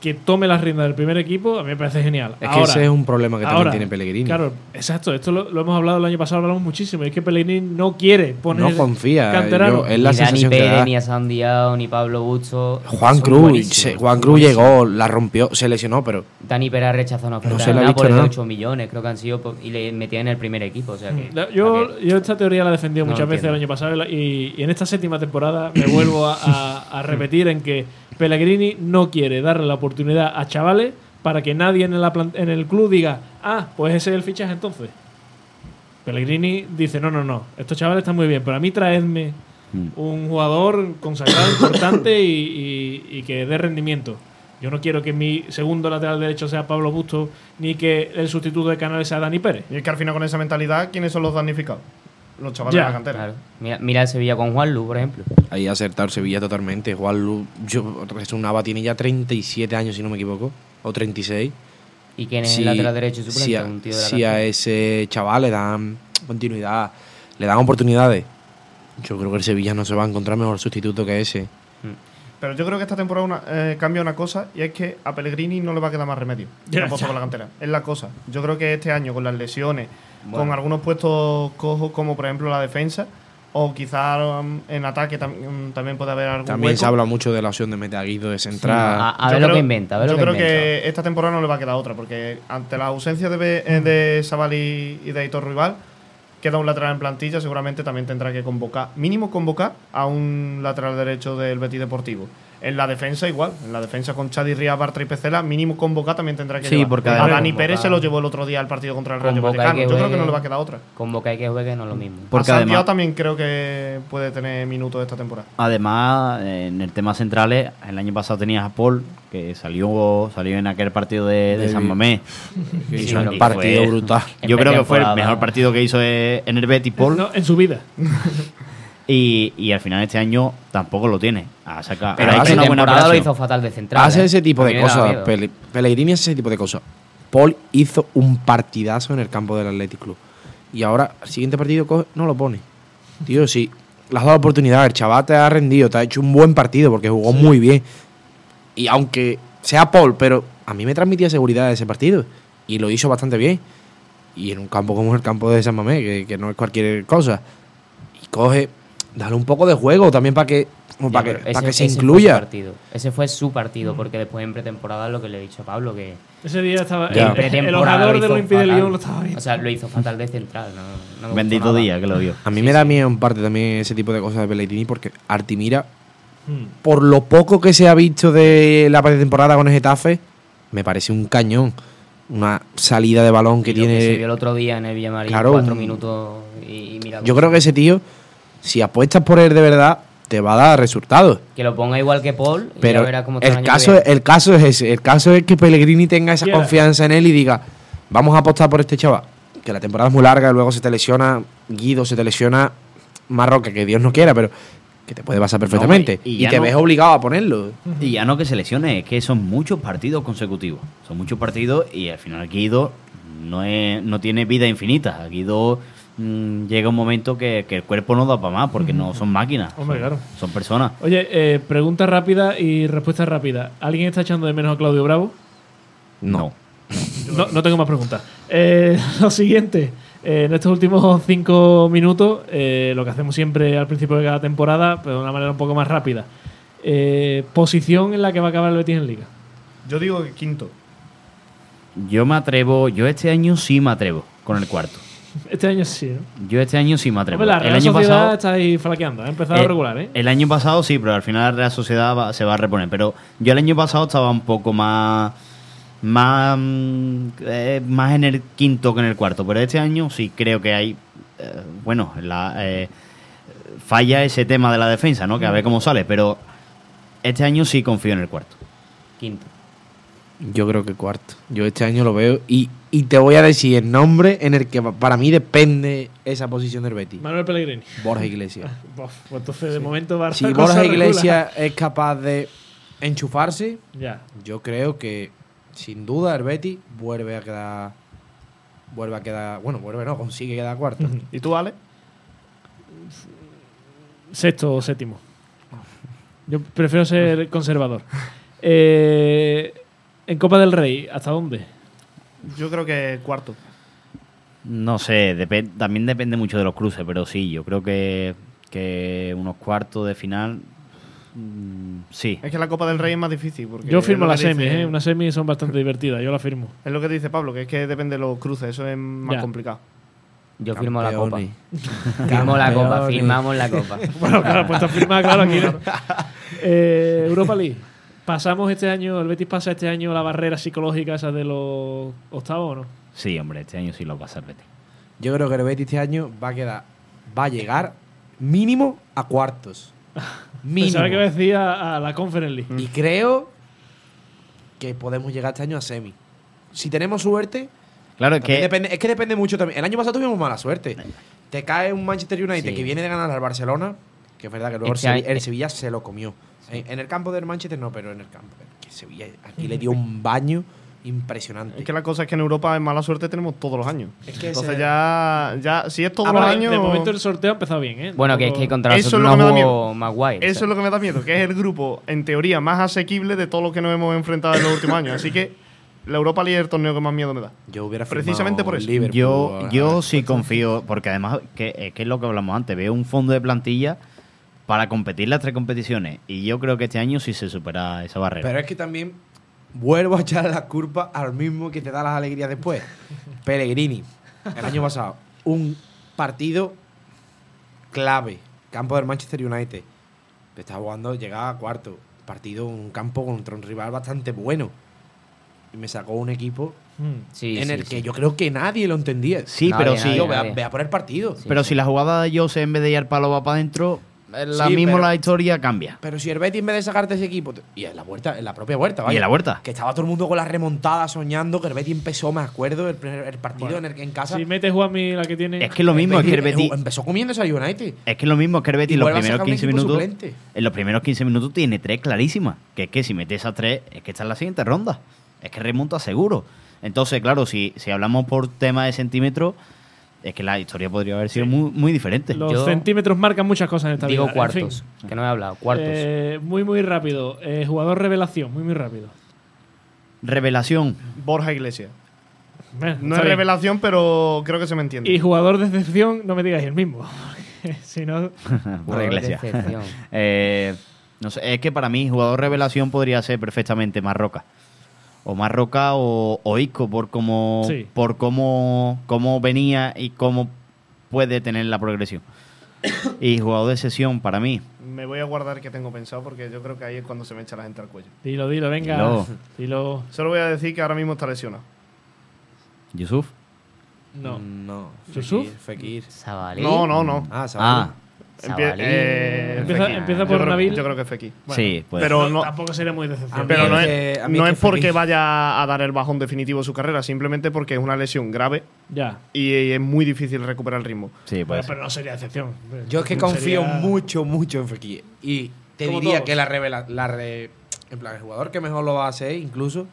que tome las riendas del primer equipo, a mí me parece genial. Es que Ahora- ese es un problema que también ahora, tiene Pellegrini. Claro, exacto. Esto lo, lo hemos hablado el año pasado, hablamos muchísimo. y Es que Pellegrini no quiere poner no confía. canterano. yo- es la ni Dani sensación que Pérez, da. ni a Sandiao, ni Pablo Busto. Juan Cruz, se- Juan Cruz llegó, la rompió, se lesionó, pero Dani Pérez rechazó una oferta se ha visto Nápoles de nada. 8 millones, creo que han sido, y le metían en el primer equipo. O sea que, La- Yo, esta teoría la he defendido No muchas veces el año pasado y la- y, y en esta séptima temporada me vuelvo a, a- a repetir en que Pellegrini no quiere darle la oportunidad a chavales para que nadie en, la plan- en el club diga, ah, pues ese es el fichaje entonces. Pellegrini dice, no, no, no, estos chavales están muy bien, pero a mí traedme Mm. un jugador consagrado, importante y, y- y que dé rendimiento. Yo no quiero que mi segundo lateral derecho sea Pablo Busto, ni que el sustituto de Canales sea Dani Pérez. Y es que al final con esa mentalidad, ¿quiénes son los damnificados? Los chavales Ya, de la cantera. Claro. Mira, mira el Sevilla con Juan Lu, por ejemplo. ahí ha acertado el Sevilla totalmente. Juan Lu, yo, Nava tiene ya 37 años, si no me equivoco, o 36. ¿Y quién es Si- el lateral derecho suplente? si a, un tío de la si a ese chaval le dan continuidad, le dan oportunidades, yo creo que el Sevilla no se va a encontrar mejor sustituto que ese. Pero yo creo que esta temporada una- eh, cambia una cosa y es que a Pellegrini no le va a quedar más remedio. Ya. por la cantera. Es la cosa. Yo creo que este año con las lesiones, Bueno. con algunos puestos cojos como por ejemplo la defensa, o quizás um, en ataque tam- um, también puede haber algún También hueco. se habla mucho de la opción de meter a Guido de central. A, a Yo ver lo creo- que inventa, a ver Yo lo que creo inventa. que esta temporada no le va a quedar otra, porque ante la ausencia de, eh, de Savali y de Aitor Rival, queda un lateral en plantilla, seguramente también tendrá que convocar, mínimo convocar a un lateral derecho del Betis Deportivo. En la defensa igual, en la defensa con Chadi Rías, Bartra y Pecela, mínimo convocar también tendrá que Sí, llevar. porque a Dani convocar- Pérez se lo llevó el otro día al partido contra el Rayo Convoca Vallecano. Yo creo que no le va a quedar otra. Convoca y que juegue no es lo mismo. Porque a Santiago además- también creo que puede tener minutos esta temporada. Además, en el tema centrales, el año pasado tenías a Paul, que salió, salió en aquel partido de, de San Mamés. Y hizo fue- un partido brutal. Yo creo que fue el mejor partido que hizo en el Betis, Paul. No, en su vida. Y, y al final este año tampoco lo tiene. Ha sacado, Pero ha hecho una buena temporada lo hizo fatal de central. Hace ¿eh? ese tipo de cosas. Pele- Pellegrini hace ese tipo de cosas. Paul hizo un partidazo en el campo del Athletic Club. Y ahora, el siguiente partido coge- no lo pone. Tío, sí. Le has dado oportunidad. El chaval te ha rendido. Te ha hecho un buen partido porque jugó muy bien. Y aunque sea Paul, pero a mí me transmitía seguridad ese partido. Y lo hizo bastante bien. y en un campo como el campo de San Mamés, que, que no es cualquier cosa, y coge, dale un poco de juego también para que, Ya, para que, pero para ese- que se ese fue su incluya. partido. Ese fue su partido, porque después en pretemporada lo que le he dicho a Pablo, que Ese día estaba. Ya. El, el pretemporada orador lo de fatal. Lyon lo estaba viendo. O sea, lo hizo fatal de central. No, no me gustó Bendito nada. día que lo vio. A mí me da miedo en parte también ese tipo de cosas de Pellegrini porque Artimira, Hmm. por lo poco que se ha visto de la temporada con el Getafe, me parece un cañón. Una salida de balón que Y lo se tiene. vio el otro día en el Villamarín, Claro, cuatro un- minutos y, y mira. Yo creo que ese tío, si apuestas por él de verdad, te va a dar resultados. Que lo ponga igual que Paul y Pero ya verá cómo está el caso, el caso es ese. El caso es que Pellegrini tenga esa confianza en él y diga, vamos a apostar por este chaval. Que la temporada es muy larga, luego se te lesiona Guido, se te lesiona Marroca, que Dios no quiera, pero que te puede pasar perfectamente. y te no- ves obligado a ponerlo. Y ya no que se lesione, es que son muchos partidos consecutivos. Son muchos partidos y al final Guido no, es, no tiene vida infinita. Guido mm, llega un momento que, que el cuerpo no da para más porque no son máquinas. Hombre, son, claro. son personas. Oye, eh, pregunta rápida y respuesta rápida. ¿Alguien está echando de menos a Claudio Bravo? No. No, no tengo más preguntas. Eh, lo siguiente. eh, en estos últimos cinco minutos, eh, lo que hacemos siempre al principio de cada temporada, pero de una manera un poco más rápida. Eh, posición en la que va a acabar el Betis en Liga. Yo digo que quinto. Yo me atrevo, yo este año sí me atrevo con el cuarto. Este año sí, ¿no? Yo este año sí me atrevo. Hombre, la el Real año Sociedad pasado está ahí flaqueando. Ha empezado Eh, regular, ¿eh? El año pasado sí, pero al final la Real Sociedad va- se va a reponer. Pero yo el año pasado estaba un poco más. Más, mm, eh, más en el quinto que en el cuarto. Pero este año sí creo que hay. eh, bueno, la, eh, falla ese tema de la defensa, ¿no? Que a ver cómo sale. Pero este año sí confío en el cuarto. Quinto. Yo creo que cuarto. Yo este año lo veo y, y te voy a decir el nombre en el que pa- para mí depende esa posición del Betis. Manuel Pellegrini. Borja Iglesias. Pues entonces, de momento, Barça Si Borja. Iglesias es capaz de enchufarse, Ya. yo creo que sin duda el Betis vuelve a quedar vuelve a quedar, bueno, vuelve no, consigue quedar cuarto. ¿Y tú, Ale? Sexto o séptimo. Yo prefiero ser conservador. Eh, en Copa del Rey, ¿hasta dónde? Yo creo que cuarto. No sé, también depende mucho de los cruces, pero sí, yo creo que, que unos cuartos de final. mm, sí. Es que la Copa del Rey es más difícil. Porque Yo firmo las semis, ¿eh? Unas semis son bastante divertidas, yo la firmo. Es lo que dice Pablo, que es que depende de los cruces, eso es más Ya. complicado. Yo firmo la copa. Firmo la copa, firmamos la copa. Bueno, claro, pues está firmada, claro, aquí. ¿no? Eh, Europa League. ¿Pasamos este año, el Betis pasa este año la barrera psicológica esa de los octavos o no? Sí, hombre, este año sí lo va a hacer Betis. Yo creo que el Betis este año va a quedar va a llegar mínimo a cuartos. Mínimo. Pensaba que iba a decir a, a la Conference League. Y creo que podemos llegar este año a semi. Si tenemos suerte, Claro, que. depende, es que depende mucho también. El año pasado tuvimos mala suerte. Te cae un Manchester United Sí. que viene de ganar al Barcelona, que es verdad que luego el, Este el Sevilla se lo comió. En, en el campo del Manchester no, pero en el campo. Que Sevilla aquí le dio un baño impresionante. Es que la cosa es que en Europa en mala suerte tenemos todos los años. Es que Entonces ese- ya, ya, si es todos Ah, los vale, años... De momento el sorteo ha empezado bien, ¿eh? Bueno, que es que contra Eso es nosotros lo que me no da miedo. hubo Maguire. Eso es lo que me da miedo, que es el grupo, en teoría, más asequible de todos los que nos hemos enfrentado en los últimos años. Así que la Europa League es el torneo que más miedo me da. Yo hubiera Precisamente por eso. Liverpool Yo, yo sí confío, porque además, que, es que es lo que hablamos antes, veo un fondo de plantilla para competir las tres competiciones. Y yo creo que este año sí se supera esa barrera. Pero es que también vuelvo a echar la culpa al mismo que te da las alegrías después. Pellegrini, el año pasado, un partido clave, campo del Manchester United. Estaba jugando, llegaba a cuarto. Partido, un campo contra un rival bastante bueno. Y me sacó un equipo Mm. Sí, en sí, el sí. que yo creo que nadie lo entendía. sí, Nadie, pero si, nadie, Tío, ve, a, nadie. ve a por el partido. Sí. pero si la jugada de Jose en vez de ir al palo va para adentro, la Sí, pero- la historia cambia. Pero si el Betis en vez de sacarte ese equipo, y en la vuelta, en la propia vuelta, vaya, Y en la vuelta. que estaba todo el mundo con la remontada soñando que el Betis empezó, me acuerdo, el, primer- el partido en, el, en casa. Si mete Juanmi la que tiene. Es que lo mismo, es que el Betis... empezó comiendo al United. Es que lo mismo es que el Betis los primeros sacar un 15 equipo minutos. suplente. En los primeros 15 minutos tiene tres clarísimas. Que es que si mete esas tres, es que está en la siguiente ronda. Es que remonta seguro. Entonces, claro, si, si hablamos por tema de centímetros, es que la historia podría haber sido muy, muy diferente. Los Yo- centímetros marcan muchas cosas en esta Digo vida. En cuartos, fin. que no he hablado. Cuartos. Eh, muy, muy rápido. Eh, jugador revelación, muy, muy rápido. Revelación. Borja Iglesias. Bueno, No es bien. revelación, pero creo que se me entiende. Y jugador de excepción, no me digáis el mismo. si no, Por Jugador la iglesia. de excepción. Eh, no sé, es que para mí jugador revelación podría ser perfectamente Marroca. O Marroca o, o Isco por cómo Sí. por cómo, cómo venía y cómo puede tener la progresión. y jugador de sesión para mí. Me voy a guardar que tengo pensado porque yo creo que ahí es cuando se me echa la gente al cuello. dilo, dilo, venga. Dilo. Dilo. Solo voy a decir que ahora mismo está lesionado. Yusuf. No. No. ¿Yusuf? Fekir. Fekir. No, no, no. Ah, Ah, Sabalí. Empie- eh, Empieza- empieza Yo por creo- Nabil. Yo creo que es Fekir. sí, pues. pero no- tampoco sería muy decepcionante. Pero no es que- no porque Fekir- vaya a dar el bajón definitivo de su carrera, simplemente porque es una lesión grave Ya. y es muy difícil recuperar el ritmo. sí, Bueno, pues. pero no sería excepción. Yo es que confío Sería- mucho, mucho en Fekir. Y te Como diría todos. que la revela, la re- en plan, el jugador que mejor lo va a hacer, incluso,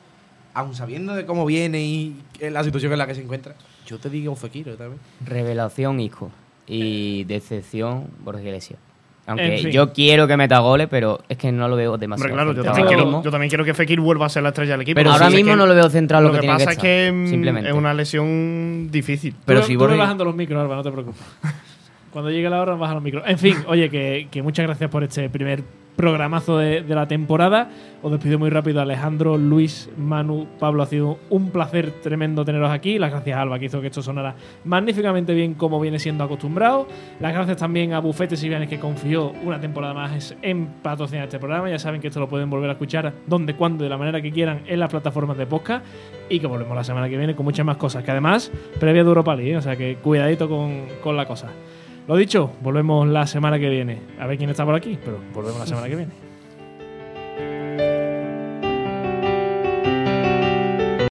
aun sabiendo de cómo viene y la situación en la que se encuentra, yo te digo un Fekir también. Revelación Isco. Y decepción Borja Iglesias. Aunque En fin. yo quiero que meta goles, pero es que no lo veo demasiado. Claro, yo también, quiero, yo también quiero que Fekir vuelva a ser la estrella del equipo. Pero ahora sí mismo no lo veo centrado lo, Lo que tiene pasa que es que mm, simplemente. es una lesión difícil. Pero tú, si tú Borja- bajando los micros, Alba, no te preocupes. Cuando llegue la hora, baja los micros. En fin, oye, que, que muchas gracias por este primer programazo de, la temporada. Os despido muy rápido, Alejandro, Luis, Manu, Pablo. Ha sido un placer tremendo teneros aquí. Las gracias a Alba, que hizo que esto sonara magníficamente bien como viene siendo acostumbrado. Las gracias también a Bufetes y Vianes, que confió una temporada más en patrocinar este programa. Ya saben que esto lo pueden volver a escuchar donde, cuando, de la manera que quieran en las plataformas de podcast. Y que volvemos la semana que viene con muchas más cosas. Que además, previa de Europa League, ¿eh? o sea que cuidadito con, con la cosa. Lo dicho, volvemos la semana que viene. A ver quién está por aquí, pero volvemos la semana que viene.